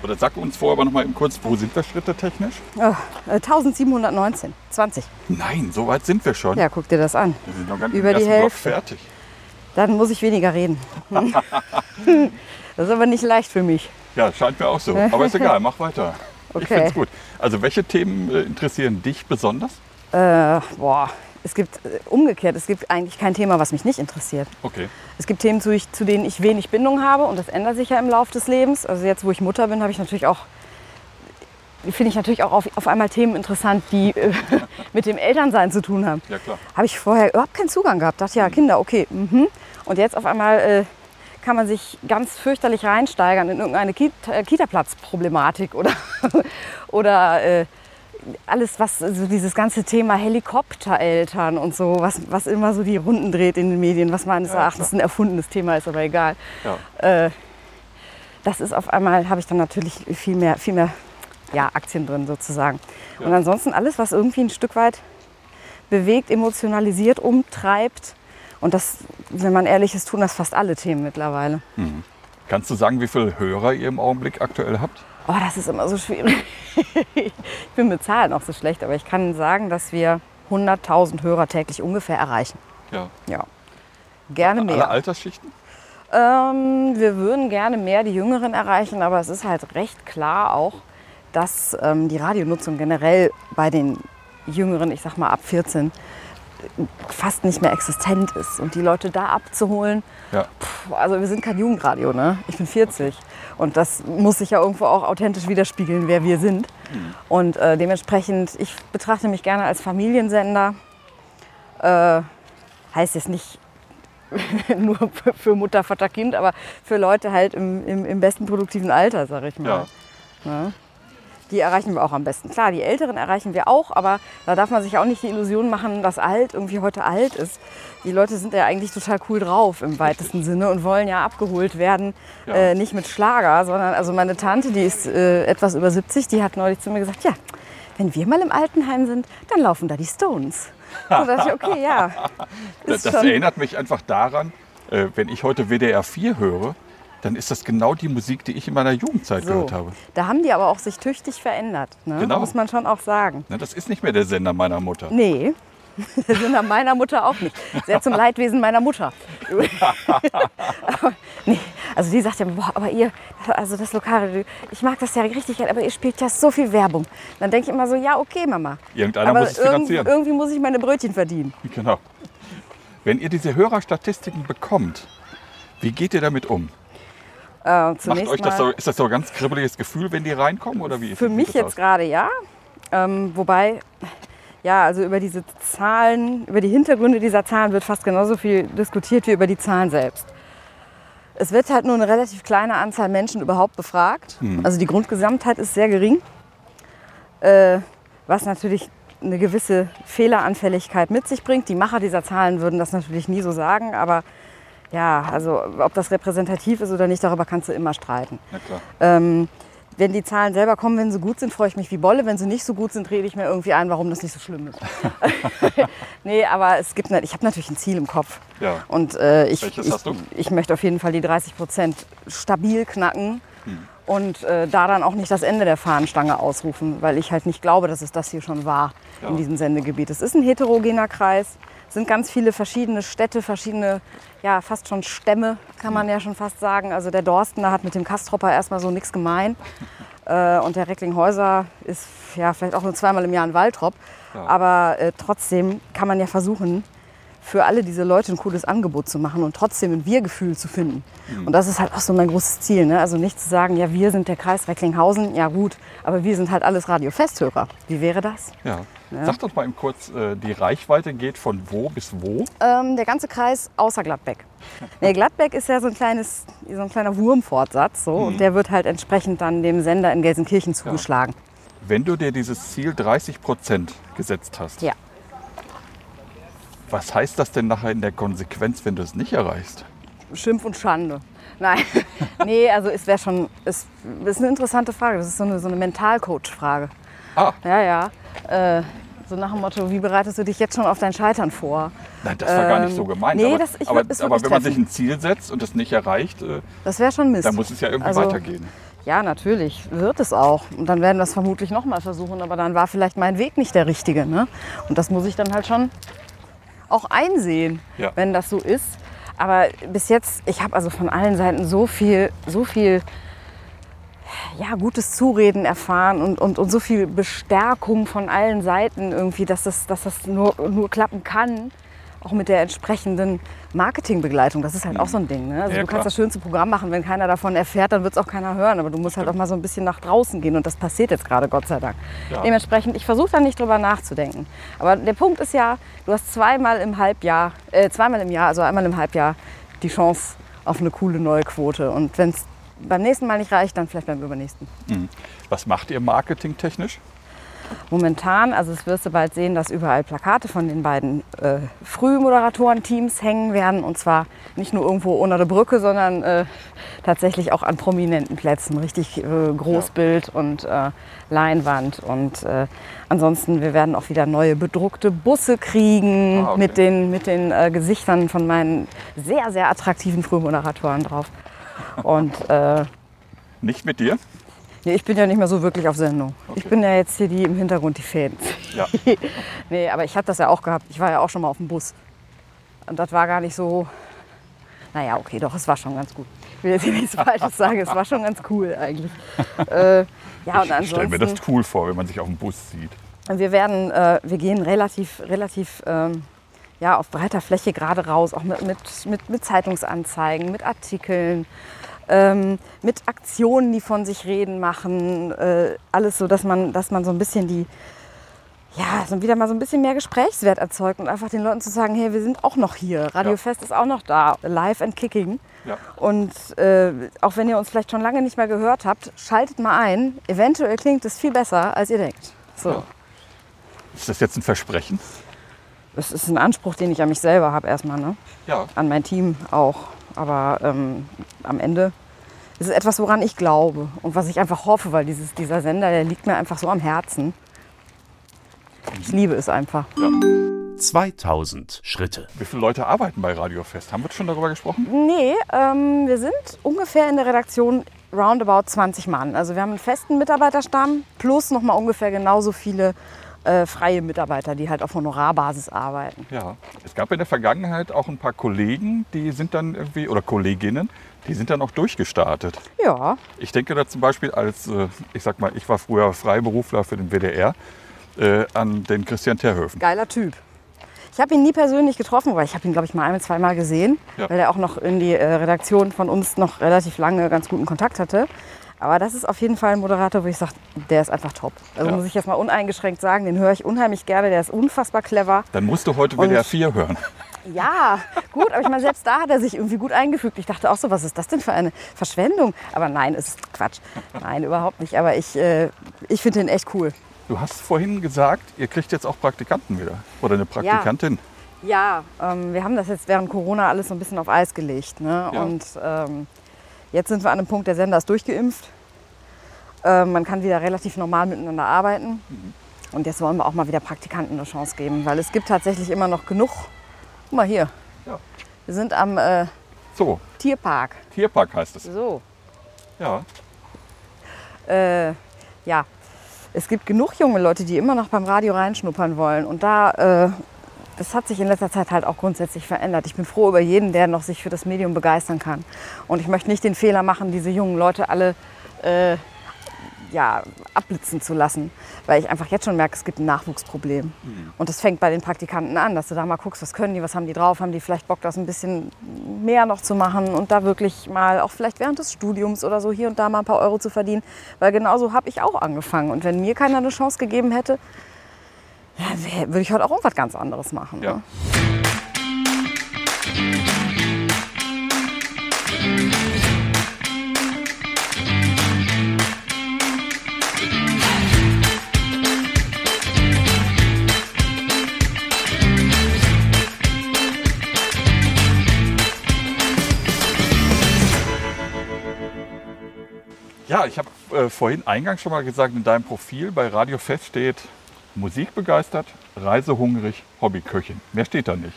Oder sag uns vorher aber noch mal kurz, wo sind wir schrittetechnisch? Oh, äh, 1719, 20. Nein, so weit sind wir schon. Ja, guck dir das an. Wir sind noch ganz Über im die ersten Block Hälfte. fertig. Dann muss ich weniger reden. das ist aber nicht leicht für mich. Ja, scheint mir auch so. Aber ist egal, mach weiter. Ich Okay. finde es gut. Also welche Themen äh, interessieren dich besonders? Äh, boah, es gibt äh, umgekehrt, es gibt eigentlich kein Thema, was mich nicht interessiert. Okay. Es gibt Themen, zu, ich, zu denen ich wenig Bindung habe und das ändert sich ja im Laufe des Lebens. Also jetzt, wo ich Mutter bin, habe ich natürlich auch, finde ich natürlich auch auf, auf einmal Themen interessant, die äh, mit dem Elternsein zu tun haben. Ja klar. Habe ich vorher überhaupt keinen Zugang gehabt. Dachte ja, Kinder, okay. Mhm. Und jetzt auf einmal äh, kann man sich ganz fürchterlich reinsteigern in irgendeine äh, Kita-Platz-Problematik oder, oder äh, alles, was so dieses ganze Thema Helikoptereltern und so, was, was immer so die Runden dreht in den Medien, was meines Ja, Erachtens klar. ein erfundenes Thema ist, aber egal. Ja. Äh, das ist auf einmal, habe ich dann natürlich viel mehr, viel mehr ja, Aktien drin sozusagen. Ja. Und ansonsten alles, was irgendwie ein Stück weit bewegt, emotionalisiert, umtreibt. Und das, wenn man ehrlich ist, tun das fast alle Themen mittlerweile. Kannst du sagen, wie viele Hörer ihr im Augenblick aktuell habt? Oh, das ist immer so schwierig. ich bin mit Zahlen auch so schlecht, aber ich kann sagen, dass wir 100.000 Hörer täglich ungefähr erreichen. Ja. Ja. Gerne Alle mehr. Altersschichten? Ähm, wir würden gerne mehr die Jüngeren erreichen, aber es ist halt recht klar auch, dass ähm, die Radionutzung generell bei den Jüngeren, ich sag mal ab 14, fast nicht mehr existent ist. Und die Leute da abzuholen, Ja. pff, also wir sind kein Jugendradio, ne? Ich bin 40. Und das muss sich ja irgendwo auch authentisch widerspiegeln, wer wir sind. Und äh, dementsprechend, ich betrachte mich gerne als Familiensender. Äh, heißt jetzt nicht nur für- Mutter, Vater, Kind, aber für Leute halt im, im, im besten produktiven Alter, sag ich mal. Ja. Die erreichen wir auch am besten. Klar, die Älteren erreichen wir auch, aber da darf man sich auch nicht die Illusion machen, dass alt irgendwie heute alt ist. Die Leute sind ja eigentlich total cool drauf im weitesten Sinne und wollen ja abgeholt werden, Ja. äh, nicht mit Schlager, sondern also meine Tante, die ist äh, etwas über 70, die hat neulich zu mir gesagt, ja, wenn wir mal im Altenheim sind, dann laufen da die Stones. Da dachte ich, okay, ja. Das, das erinnert mich einfach daran, äh, wenn ich heute WDR 4 höre, dann ist das genau die Musik, die ich in meiner Jugendzeit So. gehört habe. Da haben die aber auch sich tüchtig verändert, ne? Genau. muss man schon auch sagen. Ne, das ist nicht mehr der Sender meiner Mutter. Nee, der Sinn meiner Mutter auch nicht. Sehr zum Leidwesen meiner Mutter. aber, nee, also die sagt ja, boah, aber ihr, also das Lokale, ich mag das ja richtig, aber ihr spielt ja so viel Werbung. Dann denke ich immer so, ja, okay, Mama. Irgendeiner aber muss es finanzieren. irgendwie muss ich meine Brötchen verdienen. Genau. Wenn ihr diese Hörerstatistiken bekommt, Wie geht ihr damit um? Äh, Macht euch das so, ist das so ein ganz kribbeliges Gefühl, wenn die reinkommen? Oder wie Für mich jetzt gerade ja. Ähm, wobei, ja, also über diese Zahlen, über die Hintergründe dieser Zahlen wird fast genauso viel diskutiert wie über die Zahlen selbst. Es wird halt nur eine relativ kleine Anzahl Menschen überhaupt befragt. Also die Grundgesamtheit ist sehr gering, äh, was natürlich eine gewisse Fehleranfälligkeit mit sich bringt. Die Macher dieser Zahlen würden das natürlich nie so sagen, aber ja, also ob das repräsentativ ist oder nicht, darüber kannst du immer streiten. Na klar. Ähm, wenn die Zahlen selber kommen, wenn sie gut sind, freue ich mich wie Bolle. Wenn sie nicht so gut sind, rede ich mir irgendwie ein, warum das nicht so schlimm ist. nee, aber es gibt, ich habe natürlich ein Ziel im Kopf. Ja. Und äh, ich, Welches ich, hast du? ich möchte auf jeden Fall die 30 Prozent stabil knacken. Und äh, da dann auch nicht das Ende der Fahnenstange ausrufen, weil ich halt nicht glaube, dass es das hier schon war Ja. in diesem Sendegebiet. Es ist ein heterogener Kreis, es sind ganz viele verschiedene Städte, verschiedene, ja fast schon Stämme, kann man ja schon fast sagen. Also der Dorsten, da hat mit dem Kastropper erstmal so nichts gemein. Äh, und der Recklinghäuser ist ja vielleicht auch nur zweimal im Jahr ein Waldrop. Ja. Aber äh, trotzdem kann man ja versuchen, für alle diese Leute ein cooles Angebot zu machen und trotzdem ein Wir-Gefühl zu finden. Und das ist halt auch so mein großes Ziel. Ne? Also nicht zu sagen, ja, wir sind der Kreis Recklinghausen, ja gut, aber wir sind halt alles Radiofesthörer. Wie wäre das? Ja. Sag doch mal eben kurz, äh, die Reichweite geht von wo bis wo? Ähm, der ganze Kreis außer Gladbeck. Nee, Gladbeck ist ja so ein, kleines, so ein kleiner Wurmfortsatz so, und der wird halt entsprechend dann dem Sender in Gelsenkirchen zugeschlagen. Wenn du dir dieses Ziel 30 Prozent gesetzt hast, Ja. Was heißt das denn nachher in der Konsequenz, wenn du es nicht erreichst? Schimpf und Schande. Nein, nee, also es wäre schon, es ist eine interessante Frage. Das ist so eine, so eine Mentalcoach-Frage. Ah, Ja, ja. Äh, so nach dem Motto, wie bereitest du dich jetzt schon auf dein Scheitern vor? nein, das war gar nicht Ähm, so gemeint. nee, aber das- ich aber, aber wenn man sich ein Ziel setzt und es nicht erreicht, äh, Das wäre schon Mist. dann muss es ja irgendwie Also, weitergehen. Ja, natürlich, wird es auch. Und dann werden wir es vermutlich nochmal versuchen, aber dann war vielleicht mein Weg nicht der richtige. Ne? Und das muss ich dann halt schon auch einsehen, Ja. wenn das so ist. Aber bis jetzt, ich habe also von allen Seiten so viel, so viel ja, gutes Zureden erfahren und, und, und so viel Bestärkung von allen Seiten irgendwie, dass das, dass das nur, nur klappen kann. Auch mit der entsprechenden Marketingbegleitung. Das ist halt auch so ein Ding. Ne? Also Ja, du klar. kannst das schönste Programm machen, wenn keiner davon erfährt, dann wird es auch keiner hören. Aber du musst halt auch mal so ein bisschen nach draußen gehen und das passiert jetzt gerade, Gott sei Dank. Ja. Dementsprechend, ich versuche da nicht drüber nachzudenken. Aber der Punkt ist ja, du hast zweimal im Halbjahr, äh, zweimal im Jahr, also einmal im Halbjahr, die Chance auf eine coole neue Quote. Und wenn es beim nächsten Mal nicht reicht, dann vielleicht beim übernächsten. Was macht ihr marketingtechnisch? Momentan, also es wirst du bald sehen, dass überall Plakate von den beiden äh, Frühmoderatorenteams hängen werden. Und zwar nicht nur irgendwo unter der Brücke, sondern äh, tatsächlich auch an prominenten Plätzen. Richtig äh, Großbild und äh, Leinwand. Und äh, ansonsten, wir werden auch wieder neue bedruckte Busse kriegen Ah, okay. mit den, mit den äh, Gesichtern von meinen sehr, sehr attraktiven Frühmoderatoren drauf. Und äh, Nicht mit dir? Nee, ich bin ja nicht mehr so wirklich auf Sendung. Ich Okay. bin ja jetzt hier die im Hintergrund die Fäden. Ja. Nee, aber ich habe das ja auch gehabt. Ich war ja auch schon mal auf dem Bus. Und das war gar nicht so. Naja, okay, doch, es war schon ganz gut. Ich will jetzt hier nichts Falsches sagen, es war schon ganz cool eigentlich. äh, ja, und Ich stelle mir das ansonsten. cool vor, wenn man sich auf dem Bus sieht. Wir werden, äh, wir gehen relativ, relativ ähm, ja, auf breiter Fläche gerade raus, auch mit, mit, mit, mit Zeitungsanzeigen, mit Artikeln, ähm, mit Aktionen, die von sich reden machen. Äh, alles so, dass man, dass man so ein bisschen die, ja, so wieder mal so ein bisschen mehr Gesprächswert erzeugt und einfach den Leuten zu sagen, hey, wir sind auch noch hier. Radio Ja. Fest ist auch noch da, live and kicking. Ja. Und äh, auch wenn ihr uns vielleicht schon lange nicht mehr gehört habt, schaltet mal ein. Eventuell klingt es viel besser, als ihr denkt. So. Ja. Ist das jetzt ein Versprechen? Das ist ein Anspruch, den ich an mich selber habe erstmal, ne? Ja. an mein Team auch. Aber ähm, am Ende ist es etwas, woran ich glaube und was ich einfach hoffe, weil dieses, dieser Sender, der liegt mir einfach so am Herzen. Ich liebe es einfach. 2000 Schritte. Wie viele Leute arbeiten bei Radio Fest? Haben wir schon darüber gesprochen? Nee, ähm, wir sind ungefähr in der Redaktion roundabout 20 Mann. Also wir haben einen festen Mitarbeiterstamm plus nochmal ungefähr genauso viele äh, freie Mitarbeiter, die halt auf Honorarbasis arbeiten. Ja. Es gab in der Vergangenheit auch ein paar Kollegen, die sind dann irgendwie, oder Kolleginnen, die sind dann auch durchgestartet. Ja, Ich denke da zum Beispiel als, äh, ich sag mal, ich war früher Freiberufler für den WDR, äh, an den Christian Terhöfen. geiler Typ. Ich habe ihn nie persönlich getroffen, weil ich habe ihn, glaube ich, mal ein, zweimal gesehen, Ja. weil er auch noch in die äh, Redaktion von uns noch relativ lange ganz guten Kontakt hatte. Aber das ist auf jeden Fall ein Moderator, wo ich sage, der ist einfach top. Also Ja. muss ich jetzt mal uneingeschränkt sagen, den höre ich unheimlich gerne, der ist unfassbar clever. Dann musst du heute WDR 4 hören. Ja, gut, aber ich meine, selbst da hat er sich irgendwie gut eingefügt. Ich dachte auch so, was ist das denn für eine Verschwendung? Aber nein, es ist Quatsch. Nein, überhaupt nicht. Aber ich, äh, ich finde den echt cool. Du hast vorhin gesagt, ihr kriegt jetzt auch Praktikanten wieder. Oder eine Praktikantin. Ja, ähm, wir haben das jetzt während Corona alles so ein bisschen auf Eis gelegt. Ne? Ja. Und ähm, jetzt sind wir an einem Punkt, der Sender ist durchgeimpft. Ähm, man kann wieder relativ normal miteinander arbeiten. Und jetzt wollen wir auch mal wieder Praktikanten eine Chance geben, weil es gibt tatsächlich immer noch genug. Guck mal hier. Ja. Wir sind am äh, So, Tierpark. Tierpark heißt es. So. Ja. Äh, ja, es gibt genug junge Leute, die immer noch beim Radio reinschnuppern wollen. Und da, äh, das hat sich in letzter Zeit halt auch grundsätzlich verändert. Ich bin froh über jeden, der noch sich für das Medium begeistern kann. Und ich möchte nicht den Fehler machen, diese jungen Leute alle äh, ja, abblitzen zu lassen. Weil ich einfach jetzt schon merke, es gibt ein Nachwuchsproblem. Und das fängt bei den Praktikanten an, dass du da mal guckst, was können die, was haben die drauf, haben die vielleicht Bock, das ein bisschen mehr noch zu machen und da wirklich mal auch vielleicht während des Studiums oder so hier und da mal ein paar Euro zu verdienen. Weil genauso habe ich auch angefangen. Und wenn mir keiner eine Chance gegeben hätte, ja, würde ich heute auch irgendwas ganz anderes machen. Ja. Ne? Ja, ich habe äh, vorhin eingangs schon mal gesagt, in deinem Profil bei Radio Fest steht musikbegeistert, reisehungrig, Hobbyköchin. Mehr steht da nicht.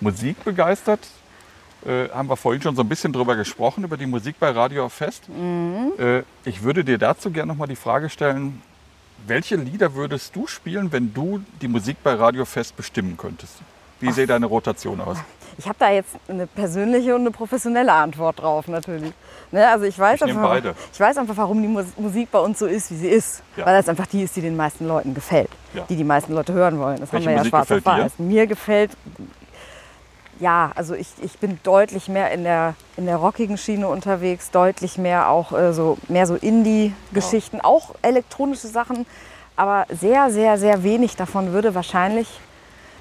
Musikbegeistert, äh, haben wir vorhin schon so ein bisschen drüber gesprochen, über die Musik bei Radio Fest. Äh, ich würde dir dazu gerne noch mal die Frage stellen, welche Lieder würdest du spielen, wenn du die Musik bei Radio Fest bestimmen könntest? Wie sähe deine Rotation aus? Ich habe da jetzt eine persönliche und eine professionelle Antwort drauf natürlich. Ne, also ich weiß, Ich einfach, beide. ich weiß einfach, warum die Mus- Musik bei uns so ist, wie sie ist. Ja. Weil das einfach die ist, die den meisten Leuten gefällt. Ja. Die die meisten Leute hören wollen. Das Welche haben wir ja schwarz auf weiß. Mir gefällt, ja, also ich, ich bin deutlich mehr in der, in der rockigen Schiene unterwegs, deutlich mehr auch äh, so, mehr so Indie-Geschichten, auch elektronische Sachen. Aber sehr, sehr, sehr wenig davon würde wahrscheinlich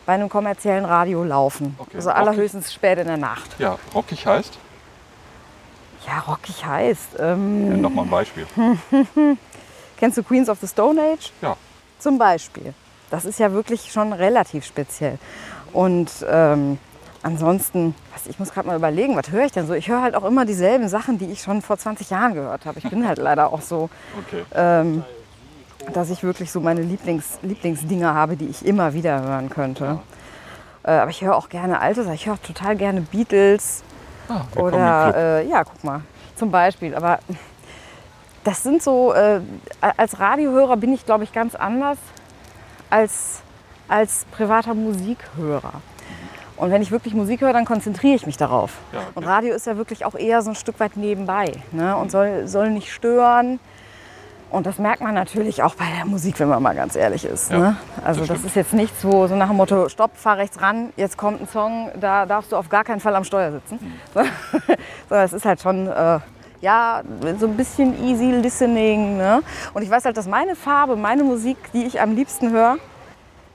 bei einem kommerziellen Radio laufen. Okay. Also allerhöchstens spät in der Nacht. Ja, rockig heißt? Ja, rockig heißt. Ähm, Ja, Nochmal ein Beispiel. Kennst du Queens of the Stone Age? Ja, Zum Beispiel. Das ist ja wirklich schon relativ speziell. Und ähm, ansonsten, was, ich muss gerade mal überlegen, was höre ich denn so? Ich höre halt auch immer dieselben Sachen, die ich schon vor 20 Jahren gehört habe. Ich bin halt leider auch so, okay. ähm, dass ich wirklich so meine Lieblings, Lieblingsdinger habe, die ich immer wieder hören könnte. Äh, aber ich höre auch gerne alte Sachen. Ich höre total gerne Beatles. Ah. Oder äh, ja, guck mal, zum Beispiel. Aber das sind so, äh, als Radiohörer bin ich, glaube ich, ganz anders als als privater Musikhörer. Und wenn ich wirklich Musik höre, dann konzentriere ich mich darauf. Ja, okay. Und Radio ist ja wirklich auch eher so ein Stück weit nebenbei ne? und soll, soll nicht stören. Und das merkt man natürlich auch bei der Musik, wenn man mal ganz ehrlich ist. Ja, ne? Also das das, ist jetzt nichts, wo so nach dem Motto, stopp, fahr rechts ran, jetzt kommt ein Song, da darfst du auf gar keinen Fall am Steuer sitzen. Mhm. Sondern es ist halt schon, äh, ja, so ein bisschen easy listening. Ne? Und ich weiß halt, dass meine Farbe, meine Musik, die ich am liebsten höre,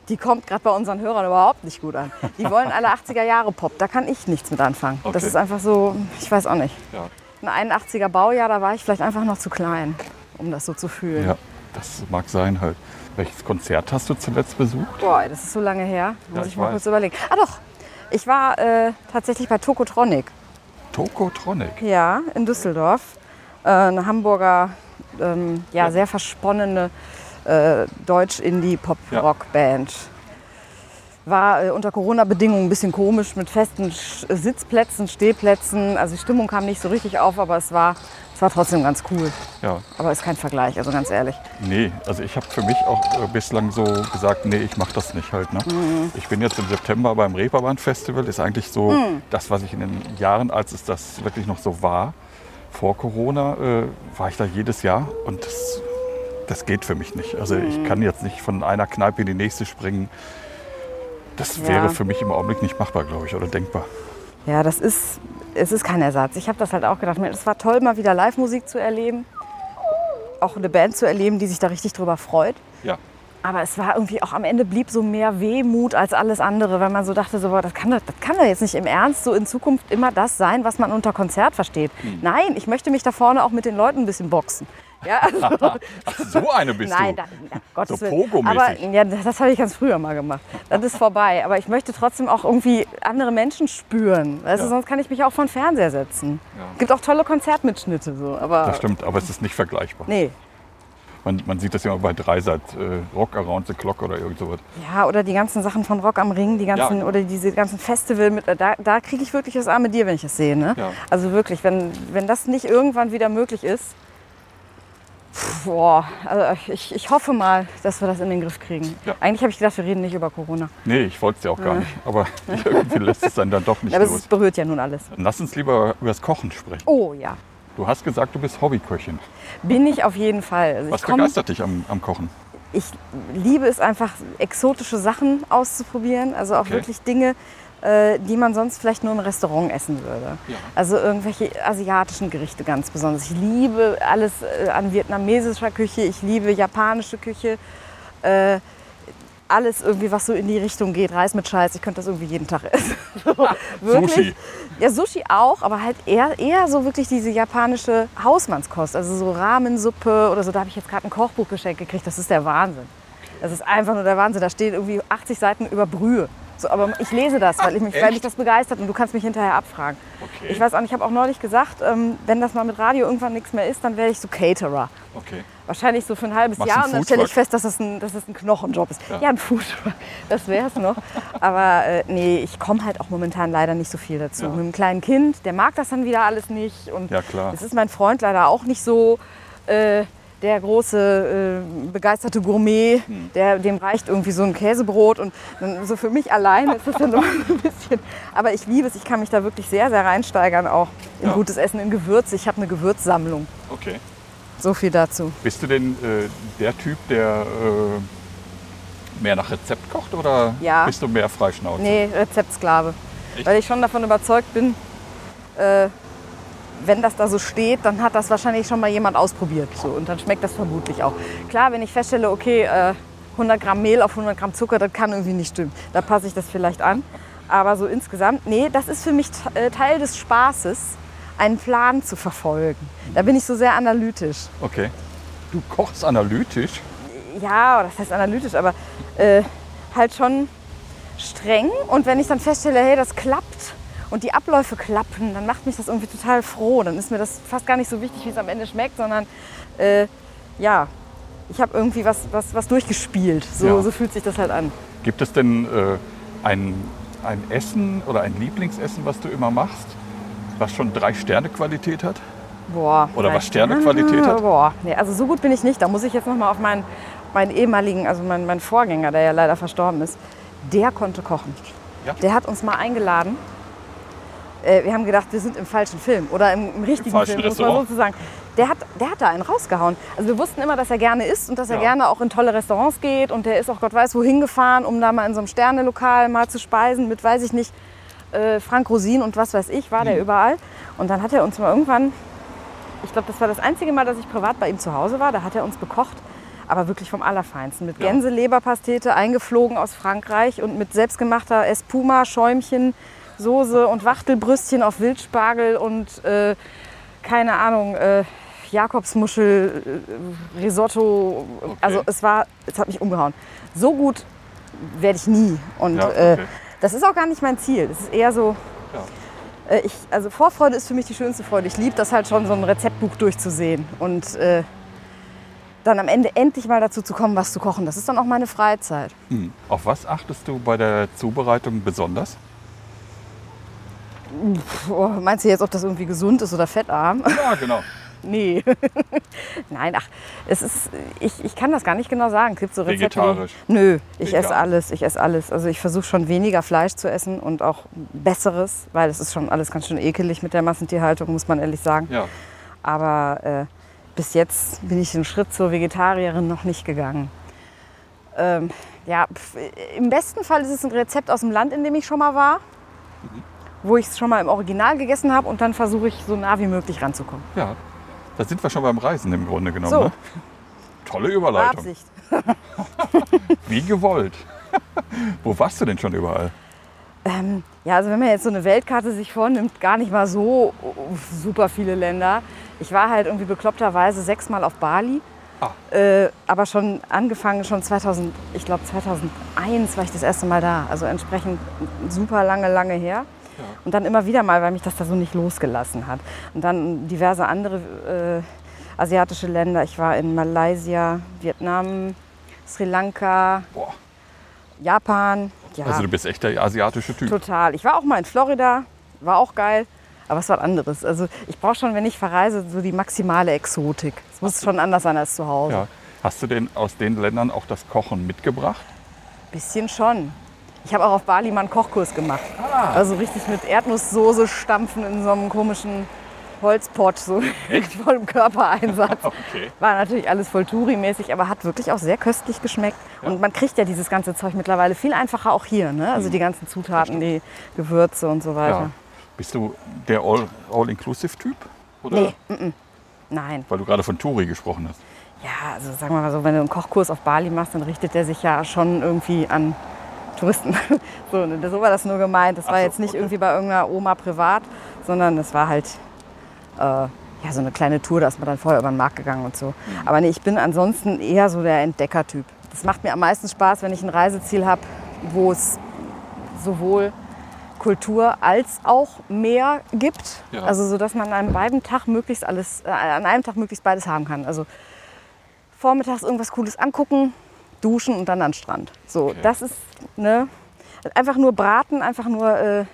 die kommt gerade bei unseren Hörern überhaupt nicht gut an. Die wollen alle 80er Jahre Pop, da kann ich nichts mit anfangen. Das Okay. ist einfach so, ich weiß auch nicht. Ja. Ein 81er Baujahr, da war ich vielleicht einfach noch zu klein, um das so zu fühlen. ja, das mag sein halt. Welches Konzert hast du zuletzt besucht? Boah, das ist so lange her. Muss Ja, ich ich mal weiß. kurz überlegen. Ah doch, ich war äh, tatsächlich bei Tokotronic. Tokotronic. Ja, in Düsseldorf. Äh, eine Hamburger, ähm, ja, Ja. sehr versponnene äh, Deutsch-Indie-Pop-Rock-Band. War äh, unter Corona-Bedingungen ein bisschen komisch mit festen Sitzplätzen, Stehplätzen. Also die Stimmung kam nicht so richtig auf, aber es war, es war trotzdem ganz cool. Ja, Aber ist kein Vergleich, also ganz ehrlich. nee, also ich habe für mich auch äh, bislang so gesagt, nee, ich mache das nicht halt. Ne? Ich bin jetzt im September beim Reeperbahn Festival, ist eigentlich so das, was ich in den Jahren, als es das wirklich noch so war, vor Corona, äh, war ich da jedes Jahr und das, das geht für mich nicht. Also ich kann jetzt nicht von einer Kneipe in die nächste springen. Das Ja. wäre für mich im Augenblick nicht machbar, glaube ich, oder denkbar. Ja, das ist, es ist kein Ersatz. Ich habe das halt auch gedacht. Es war toll, mal wieder Live-Musik zu erleben. Auch eine Band zu erleben, die sich da richtig drüber freut. Ja. Aber es war irgendwie auch am Ende blieb so mehr Wehmut als alles andere, weil man so dachte, so, boah, das, kann doch, das kann doch jetzt nicht im Ernst so in Zukunft immer das sein, was man unter Konzert versteht. Hm. Nein, ich möchte mich da vorne auch mit den Leuten ein bisschen boxen. Ja, also, Ach, so eine bist Nein, du. na, Gottes So Willen. Pogo-mäßig. Aber ja, das habe ich ganz früher mal gemacht. Das ist vorbei. Aber ich möchte trotzdem auch irgendwie andere Menschen spüren. Du, Ja. sonst kann ich mich auch vor den Fernseher setzen. Ja. Gibt auch tolle Konzertmitschnitte so. Aber Das stimmt, aber es ist nicht vergleichbar. nee. Man, man sieht das ja immer bei Dreisat, äh, Rock Around the Clock oder irgend sowas. Ja, oder die ganzen Sachen von Rock am Ring, die ganzen, genau. oder diese ganzen Festival mit, da, da kriege ich wirklich das arme Dir, wenn ich das sehe. Ne? Ja. Also wirklich, wenn, wenn das nicht irgendwann wieder möglich ist, boah, also ich, ich hoffe mal, dass wir das in den Griff kriegen. Ja. Eigentlich habe ich gedacht, wir reden nicht über Corona. Nee, ich wollte es ja auch gar nicht. Aber irgendwie lässt es dann, dann doch nicht Aber es los. ist- berührt ja nun alles. Lass uns lieber über das Kochen sprechen. Oh ja, Du hast gesagt, du bist Hobbyköchin. bin ich auf jeden Fall. Also Was begeistert dich am, am Kochen? ich liebe es einfach, exotische Sachen auszuprobieren. Also auch Okay. wirklich Dinge, die man sonst vielleicht nur im Restaurant essen würde. Ja. Also irgendwelche asiatischen Gerichte ganz besonders. Ich liebe alles äh, an vietnamesischer Küche. Ich liebe japanische Küche. Äh, alles irgendwie, was so in die Richtung geht. Reis mit Scheiß. Ich könnte das irgendwie jeden Tag essen. wirklich. Sushi. Ja, Sushi auch, aber halt eher, eher so wirklich diese japanische Hausmannskost. Also so Ramensuppe oder so. Da habe ich jetzt gerade ein Kochbuch geschenkt gekriegt. Das ist der Wahnsinn. Das ist einfach nur der Wahnsinn. Da stehen irgendwie 80 Seiten über Brühe. So, aber ich lese das, weil, ich mich, weil mich das begeistert und du kannst mich hinterher abfragen. Okay. Ich weiß auch nicht, ich habe auch neulich gesagt, ähm, wenn das mal mit Radio irgendwann nichts mehr ist, dann werde ich so Caterer. Okay. Wahrscheinlich so für ein halbes Machst Jahr und dann stelle ich fest, dass das ein, dass das ein Knochenjob ist. Ja. Ja, ein Foodtruck, das wäre es noch. Aber äh, nee, ich komme halt auch momentan leider nicht so viel dazu. Ja. Mit einem kleinen Kind, der mag das dann wieder alles nicht. Und Ja, klar. es ist mein Freund leider auch nicht so äh, der große, äh, begeisterte Gourmet, Hm. der, dem reicht irgendwie so ein Käsebrot. Und dann, so für mich alleine ist das dann noch ein bisschen. Aber ich liebe es, ich kann mich da wirklich sehr, sehr reinsteigern, auch in Ja. gutes Essen, in Gewürze. Ich habe eine Gewürzsammlung. Okay. So viel dazu. Bist du denn äh, der Typ, der äh, mehr nach Rezept kocht oder Ja. bist du mehr Freischnauze? Nee, Rezeptsklave. Echt? Weil ich schon davon überzeugt bin, äh, wenn das da so steht, dann hat das wahrscheinlich schon mal jemand ausprobiert. So, und dann schmeckt das vermutlich auch. Klar, wenn ich feststelle, okay, äh, 100 Gramm Mehl auf 100 Gramm Zucker, das kann irgendwie nicht stimmen. Da passe ich das vielleicht an. Aber so insgesamt, nee, das ist für mich äh, Teil des Spaßes, einen Plan zu verfolgen. Da bin ich so sehr analytisch. Okay. Du kochst analytisch? ja, das heißt analytisch, aber äh, halt schon streng. Und wenn ich dann feststelle, hey, das klappt und die Abläufe klappen, dann macht mich das irgendwie total froh. Dann ist mir das fast gar nicht so wichtig, wie es am Ende schmeckt, sondern äh, ja, ich habe irgendwie was, was, was durchgespielt. So, Ja. so fühlt sich das halt an. Gibt es denn äh, ein, ein Essen oder ein Lieblingsessen, was du immer machst, was schon drei Sterne Qualität hat? Boah. Oder was. Sternequalität hat? Boah, nee, also so gut bin ich nicht. Da muss ich jetzt noch mal auf meinen, meinen ehemaligen, also meinen, meinen Vorgänger, der ja leider verstorben ist. Der konnte kochen. Ja? Der hat uns mal eingeladen. Äh, wir haben gedacht, wir sind im falschen Film oder im, im richtigen falschen Film, muss man sozusagen. Der hat, der hat da einen rausgehauen. Also wir wussten immer, dass er gerne isst und dass er Ja. gerne auch in tolle Restaurants geht. Und der ist auch Gott weiß wohin gefahren, um da mal in so einem Sternelokal mal zu speisen mit, weiß ich nicht, äh, Frank Rosin und was weiß ich, war Hm. der überall. Und dann hat er uns mal irgendwann, ich glaube, das war das einzige Mal, dass ich privat bei ihm zu Hause war, da hat er uns bekocht. Aber wirklich vom Allerfeinsten. Mit. Gänseleberpastete, eingeflogen aus Frankreich und mit selbstgemachter Espuma, Schäumchen, Soße und Wachtelbrüstchen auf Wildspargel und äh, keine Ahnung, äh, Jakobsmuschel, äh, Risotto. Also es war, es hat mich umgehauen. So gut werde ich nie. Und Ja, äh, okay. das ist auch gar nicht mein Ziel. Das ist eher so, Ja. äh, ich, also Vorfreude ist für mich die schönste Freude. Ich liebe das halt schon, so ein Rezeptbuch durchzusehen und äh, dann am Ende endlich mal dazu zu kommen, was zu kochen. Das ist dann auch meine Freizeit. Hm. Auf was achtest du bei der Zubereitung besonders? Puh, meinst du jetzt, ob das irgendwie gesund ist oder fettarm? Ja, genau. Nee. Nein, ach, es ist, ich, ich kann das gar nicht genau sagen. Es gibt so Rezepte. Vegetarisch? Nö, ich Vegan? esse alles. Ich esse alles. Also ich versuche schon weniger Fleisch zu essen und auch besseres, weil es ist schon alles ganz schön ekelig mit der Massentierhaltung, muss man ehrlich sagen. Ja. Aber äh, bis jetzt bin ich den Schritt zur Vegetarierin noch nicht gegangen. Ähm, ja, pf, im besten Fall ist es ein Rezept aus dem Land, in dem ich schon mal war, wo ich es schon mal im Original gegessen habe und dann versuche ich so nah wie möglich ranzukommen. Ja, da sind wir schon beim Reisen im Grunde genommen. So. Ne? Tolle Überleitung. Absicht. Wie gewollt. Wo warst du denn schon überall? Ähm, ja, also wenn man jetzt so eine Weltkarte sich vornimmt, gar nicht mal so super viele Länder. Ich war halt irgendwie bekloppterweise sechsmal auf Bali. Ah. Äh, aber schon angefangen, schon 2000, ich glaube 2001 war ich das erste Mal da. Also entsprechend super lange, lange her. Und dann immer wieder mal, weil mich das da so nicht losgelassen hat. Und dann diverse andere äh, asiatische Länder. Ich war in Malaysia, Vietnam, Sri Lanka, Boah, Japan. Ja. also du bist echt der asiatische Typ. Total. Ich war auch mal in Florida, war auch geil, aber es war was anderes. Also ich brauche schon, wenn ich verreise, so die maximale Exotik. Es muss schon anders sein als zu Hause. Ja. Hast du denn aus den Ländern auch das Kochen mitgebracht? Bisschen schon. Ich habe auch auf Bali mal einen Kochkurs gemacht. Ah. Also richtig mit Erdnusssoße stampfen in so einem komischen Holzpott, so mit vollem Körpereinsatz. Okay. War natürlich alles voll Touri-mäßig, aber hat wirklich auch sehr köstlich geschmeckt. Und man kriegt ja dieses ganze Zeug mittlerweile viel einfacher auch hier. Ne? Also die ganzen Zutaten, die Gewürze und so weiter. Ja. Bist du der All- All-Inclusive-Typ? Nee, mm-mm. nein. Weil du gerade von Touri gesprochen hast. Ja, also sagen wir mal so, wenn du einen Kochkurs auf Bali machst, dann richtet der sich ja schon irgendwie an Touristen. so, ne, so war das nur gemeint. Das Ach war so, jetzt nicht okay. irgendwie bei irgendeiner Oma privat, sondern das war halt äh, ja, so eine kleine Tour, da ist man dann vorher über den Markt gegangen und so. Mhm. Aber nee, ich bin ansonsten eher so der Entdeckertyp. Das macht mir am meisten Spaß, wenn ich ein Reiseziel habe, wo es sowohl Kultur als auch Meer gibt. Ja. Also so, dass man an einem Tag möglichst alles, äh, an einem Tag möglichst beides haben kann. Also vormittags irgendwas Cooles angucken, duschen und dann an den Strand. So, Okay. das ist ne, einfach nur braten, einfach nur äh,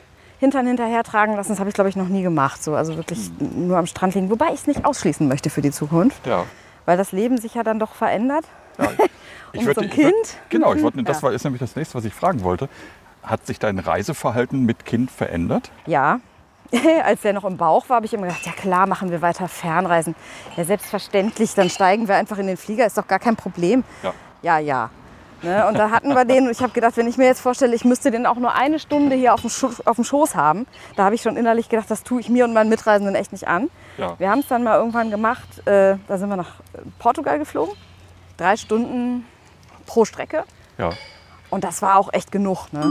Hintern hinterher tragen lassen. Das habe ich glaube ich noch nie gemacht. So, also wirklich Hm. nur am Strand liegen. Wobei ich es nicht ausschließen möchte für die Zukunft, Ja. weil das Leben sich ja dann doch verändert. ja. Und würd- so ein würd- Kind? genau, ich wollte, das war, ist nämlich das nächste, was ich fragen wollte. Hat sich dein Reiseverhalten mit Kind verändert? Ja. Als der noch im Bauch war, habe ich immer gedacht, ja klar, machen wir weiter Fernreisen. Ja, selbstverständlich, dann steigen wir einfach in den Flieger, ist doch gar kein Problem. Ja. Ja, ja. Ne? Und da hatten wir den und ich habe gedacht, wenn ich mir jetzt vorstelle, ich müsste den auch nur eine Stunde hier auf dem, Scho auf dem Schoß haben, da habe ich schon innerlich gedacht, das tue ich mir und meinen Mitreisenden echt nicht an. Ja. Wir haben es dann mal irgendwann gemacht, äh, da sind wir nach Portugal geflogen, drei Stunden pro Strecke Ja. und das war auch echt genug. Ne?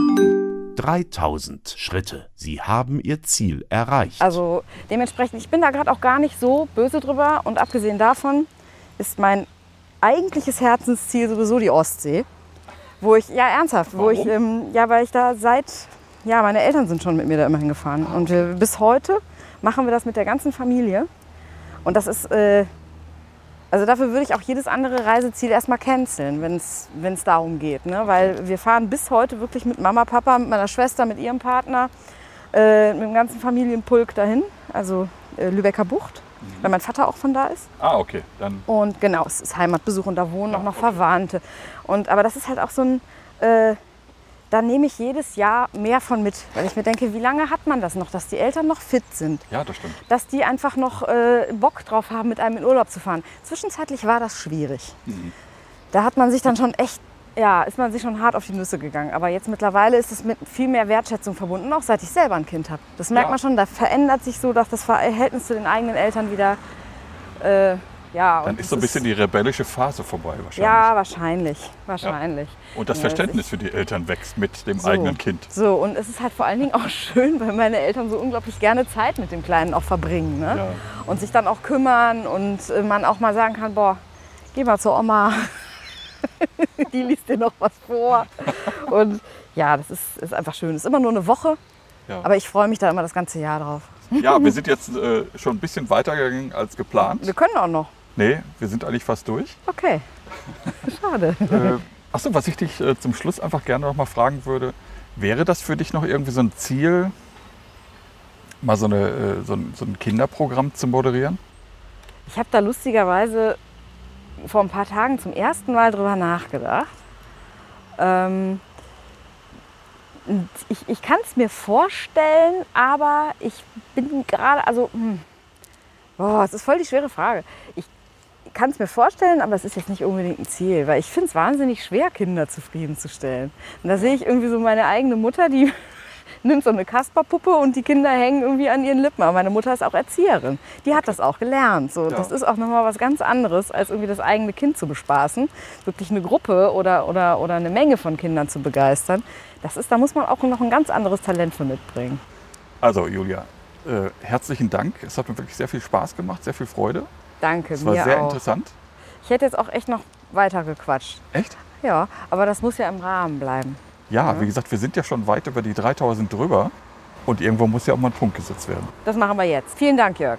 3000 Schritte. Sie haben Ihr Ziel erreicht. Also dementsprechend, ich bin da gerade auch gar nicht so böse drüber. Und abgesehen davon ist mein eigentliches Herzensziel sowieso die Ostsee. Wo ich, ja ernsthaft, wo ich, ähm, ja, weil ich da seit, ja, meine Eltern sind schon mit mir da immer hingefahren. Und wir, bis heute machen wir das mit der ganzen Familie. Und das ist, äh, also dafür würde ich auch jedes andere Reiseziel erstmal canceln, wenn es darum geht. Ne? Weil wir fahren bis heute wirklich mit Mama, Papa, mit meiner Schwester, mit ihrem Partner, äh, mit dem ganzen Familienpulk dahin, also äh, Lübecker Bucht, weil mein Vater auch von da ist. Ah, okay. Dann Und genau, es ist Heimatbesuch und da wohnen auch noch Verwandte. Und, aber das ist halt auch so ein, äh, da nehme ich jedes Jahr mehr von mit, weil ich mir denke, wie lange hat man das noch, dass die Eltern noch fit sind, ja, das stimmt. dass die einfach noch äh, Bock drauf haben, mit einem in Urlaub zu fahren. Zwischenzeitlich war das schwierig. Da hat man sich dann schon echt, ja, ist man sich schon hart auf die Nüsse gegangen. Aber jetzt mittlerweile ist es mit viel mehr Wertschätzung verbunden, auch seit ich selber ein Kind habe. Das merkt Ja. man schon, da verändert sich so, dass das Verhältnis zu den eigenen Eltern wieder, äh, ja. Dann ist so ein bisschen die rebellische Phase vorbei wahrscheinlich. Ja, wahrscheinlich, wahrscheinlich. Und das Ja, Verständnis für die Eltern wächst mit dem So. eigenen Kind. So, und es ist halt vor allen Dingen auch schön, weil meine Eltern so unglaublich gerne Zeit mit dem Kleinen auch verbringen. Ne? Ja. Und sich dann auch kümmern und äh, man auch mal sagen kann, boah, geh mal zur Oma. Die liest dir noch was vor. Und ja, das ist, ist einfach schön. Es ist immer nur eine Woche, Ja. aber ich freue mich da immer das ganze Jahr drauf. Ja, wir sind jetzt äh, schon ein bisschen weitergegangen als geplant. Wir können auch noch. Nee, wir sind eigentlich fast durch. Okay. Schade. äh, achso, was ich dich äh, zum Schluss einfach gerne noch mal fragen würde, wäre das für dich noch irgendwie so ein Ziel, mal so, eine, äh, so, ein, so ein Kinderprogramm zu moderieren? Ich habe da lustigerweise vor ein paar Tagen zum ersten Mal drüber nachgedacht. Ähm, ich ich kann es mir vorstellen, aber ich bin gerade, also, hm, boah, es ist voll die schwere Frage. Ich, kann es mir vorstellen, aber es ist jetzt nicht unbedingt ein Ziel, weil ich finde es wahnsinnig schwer, Kinder zufriedenzustellen. Und da sehe ich irgendwie so meine eigene Mutter, die nimmt so eine Kasperpuppe und die Kinder hängen irgendwie an ihren Lippen. Aber meine Mutter ist auch Erzieherin. Die hat das auch gelernt. So, Ja. Das ist auch nochmal was ganz anderes, als irgendwie das eigene Kind zu bespaßen. Wirklich eine Gruppe oder, oder, oder eine Menge von Kindern zu begeistern. Das ist, da muss man auch noch ein ganz anderes Talent für mitbringen. Also Julia, äh, herzlichen Dank. Es hat mir wirklich sehr viel Spaß gemacht, sehr viel Freude. Danke, Es war mir sehr auch. interessant. Ich hätte jetzt auch echt noch weiter gequatscht. Echt? Ja, aber das muss ja im Rahmen bleiben. Ja, mhm. wie gesagt, wir sind ja schon weit über die 3000 drüber. Und irgendwo muss ja auch mal ein Punkt gesetzt werden. Das machen wir jetzt. Vielen Dank, Jörg.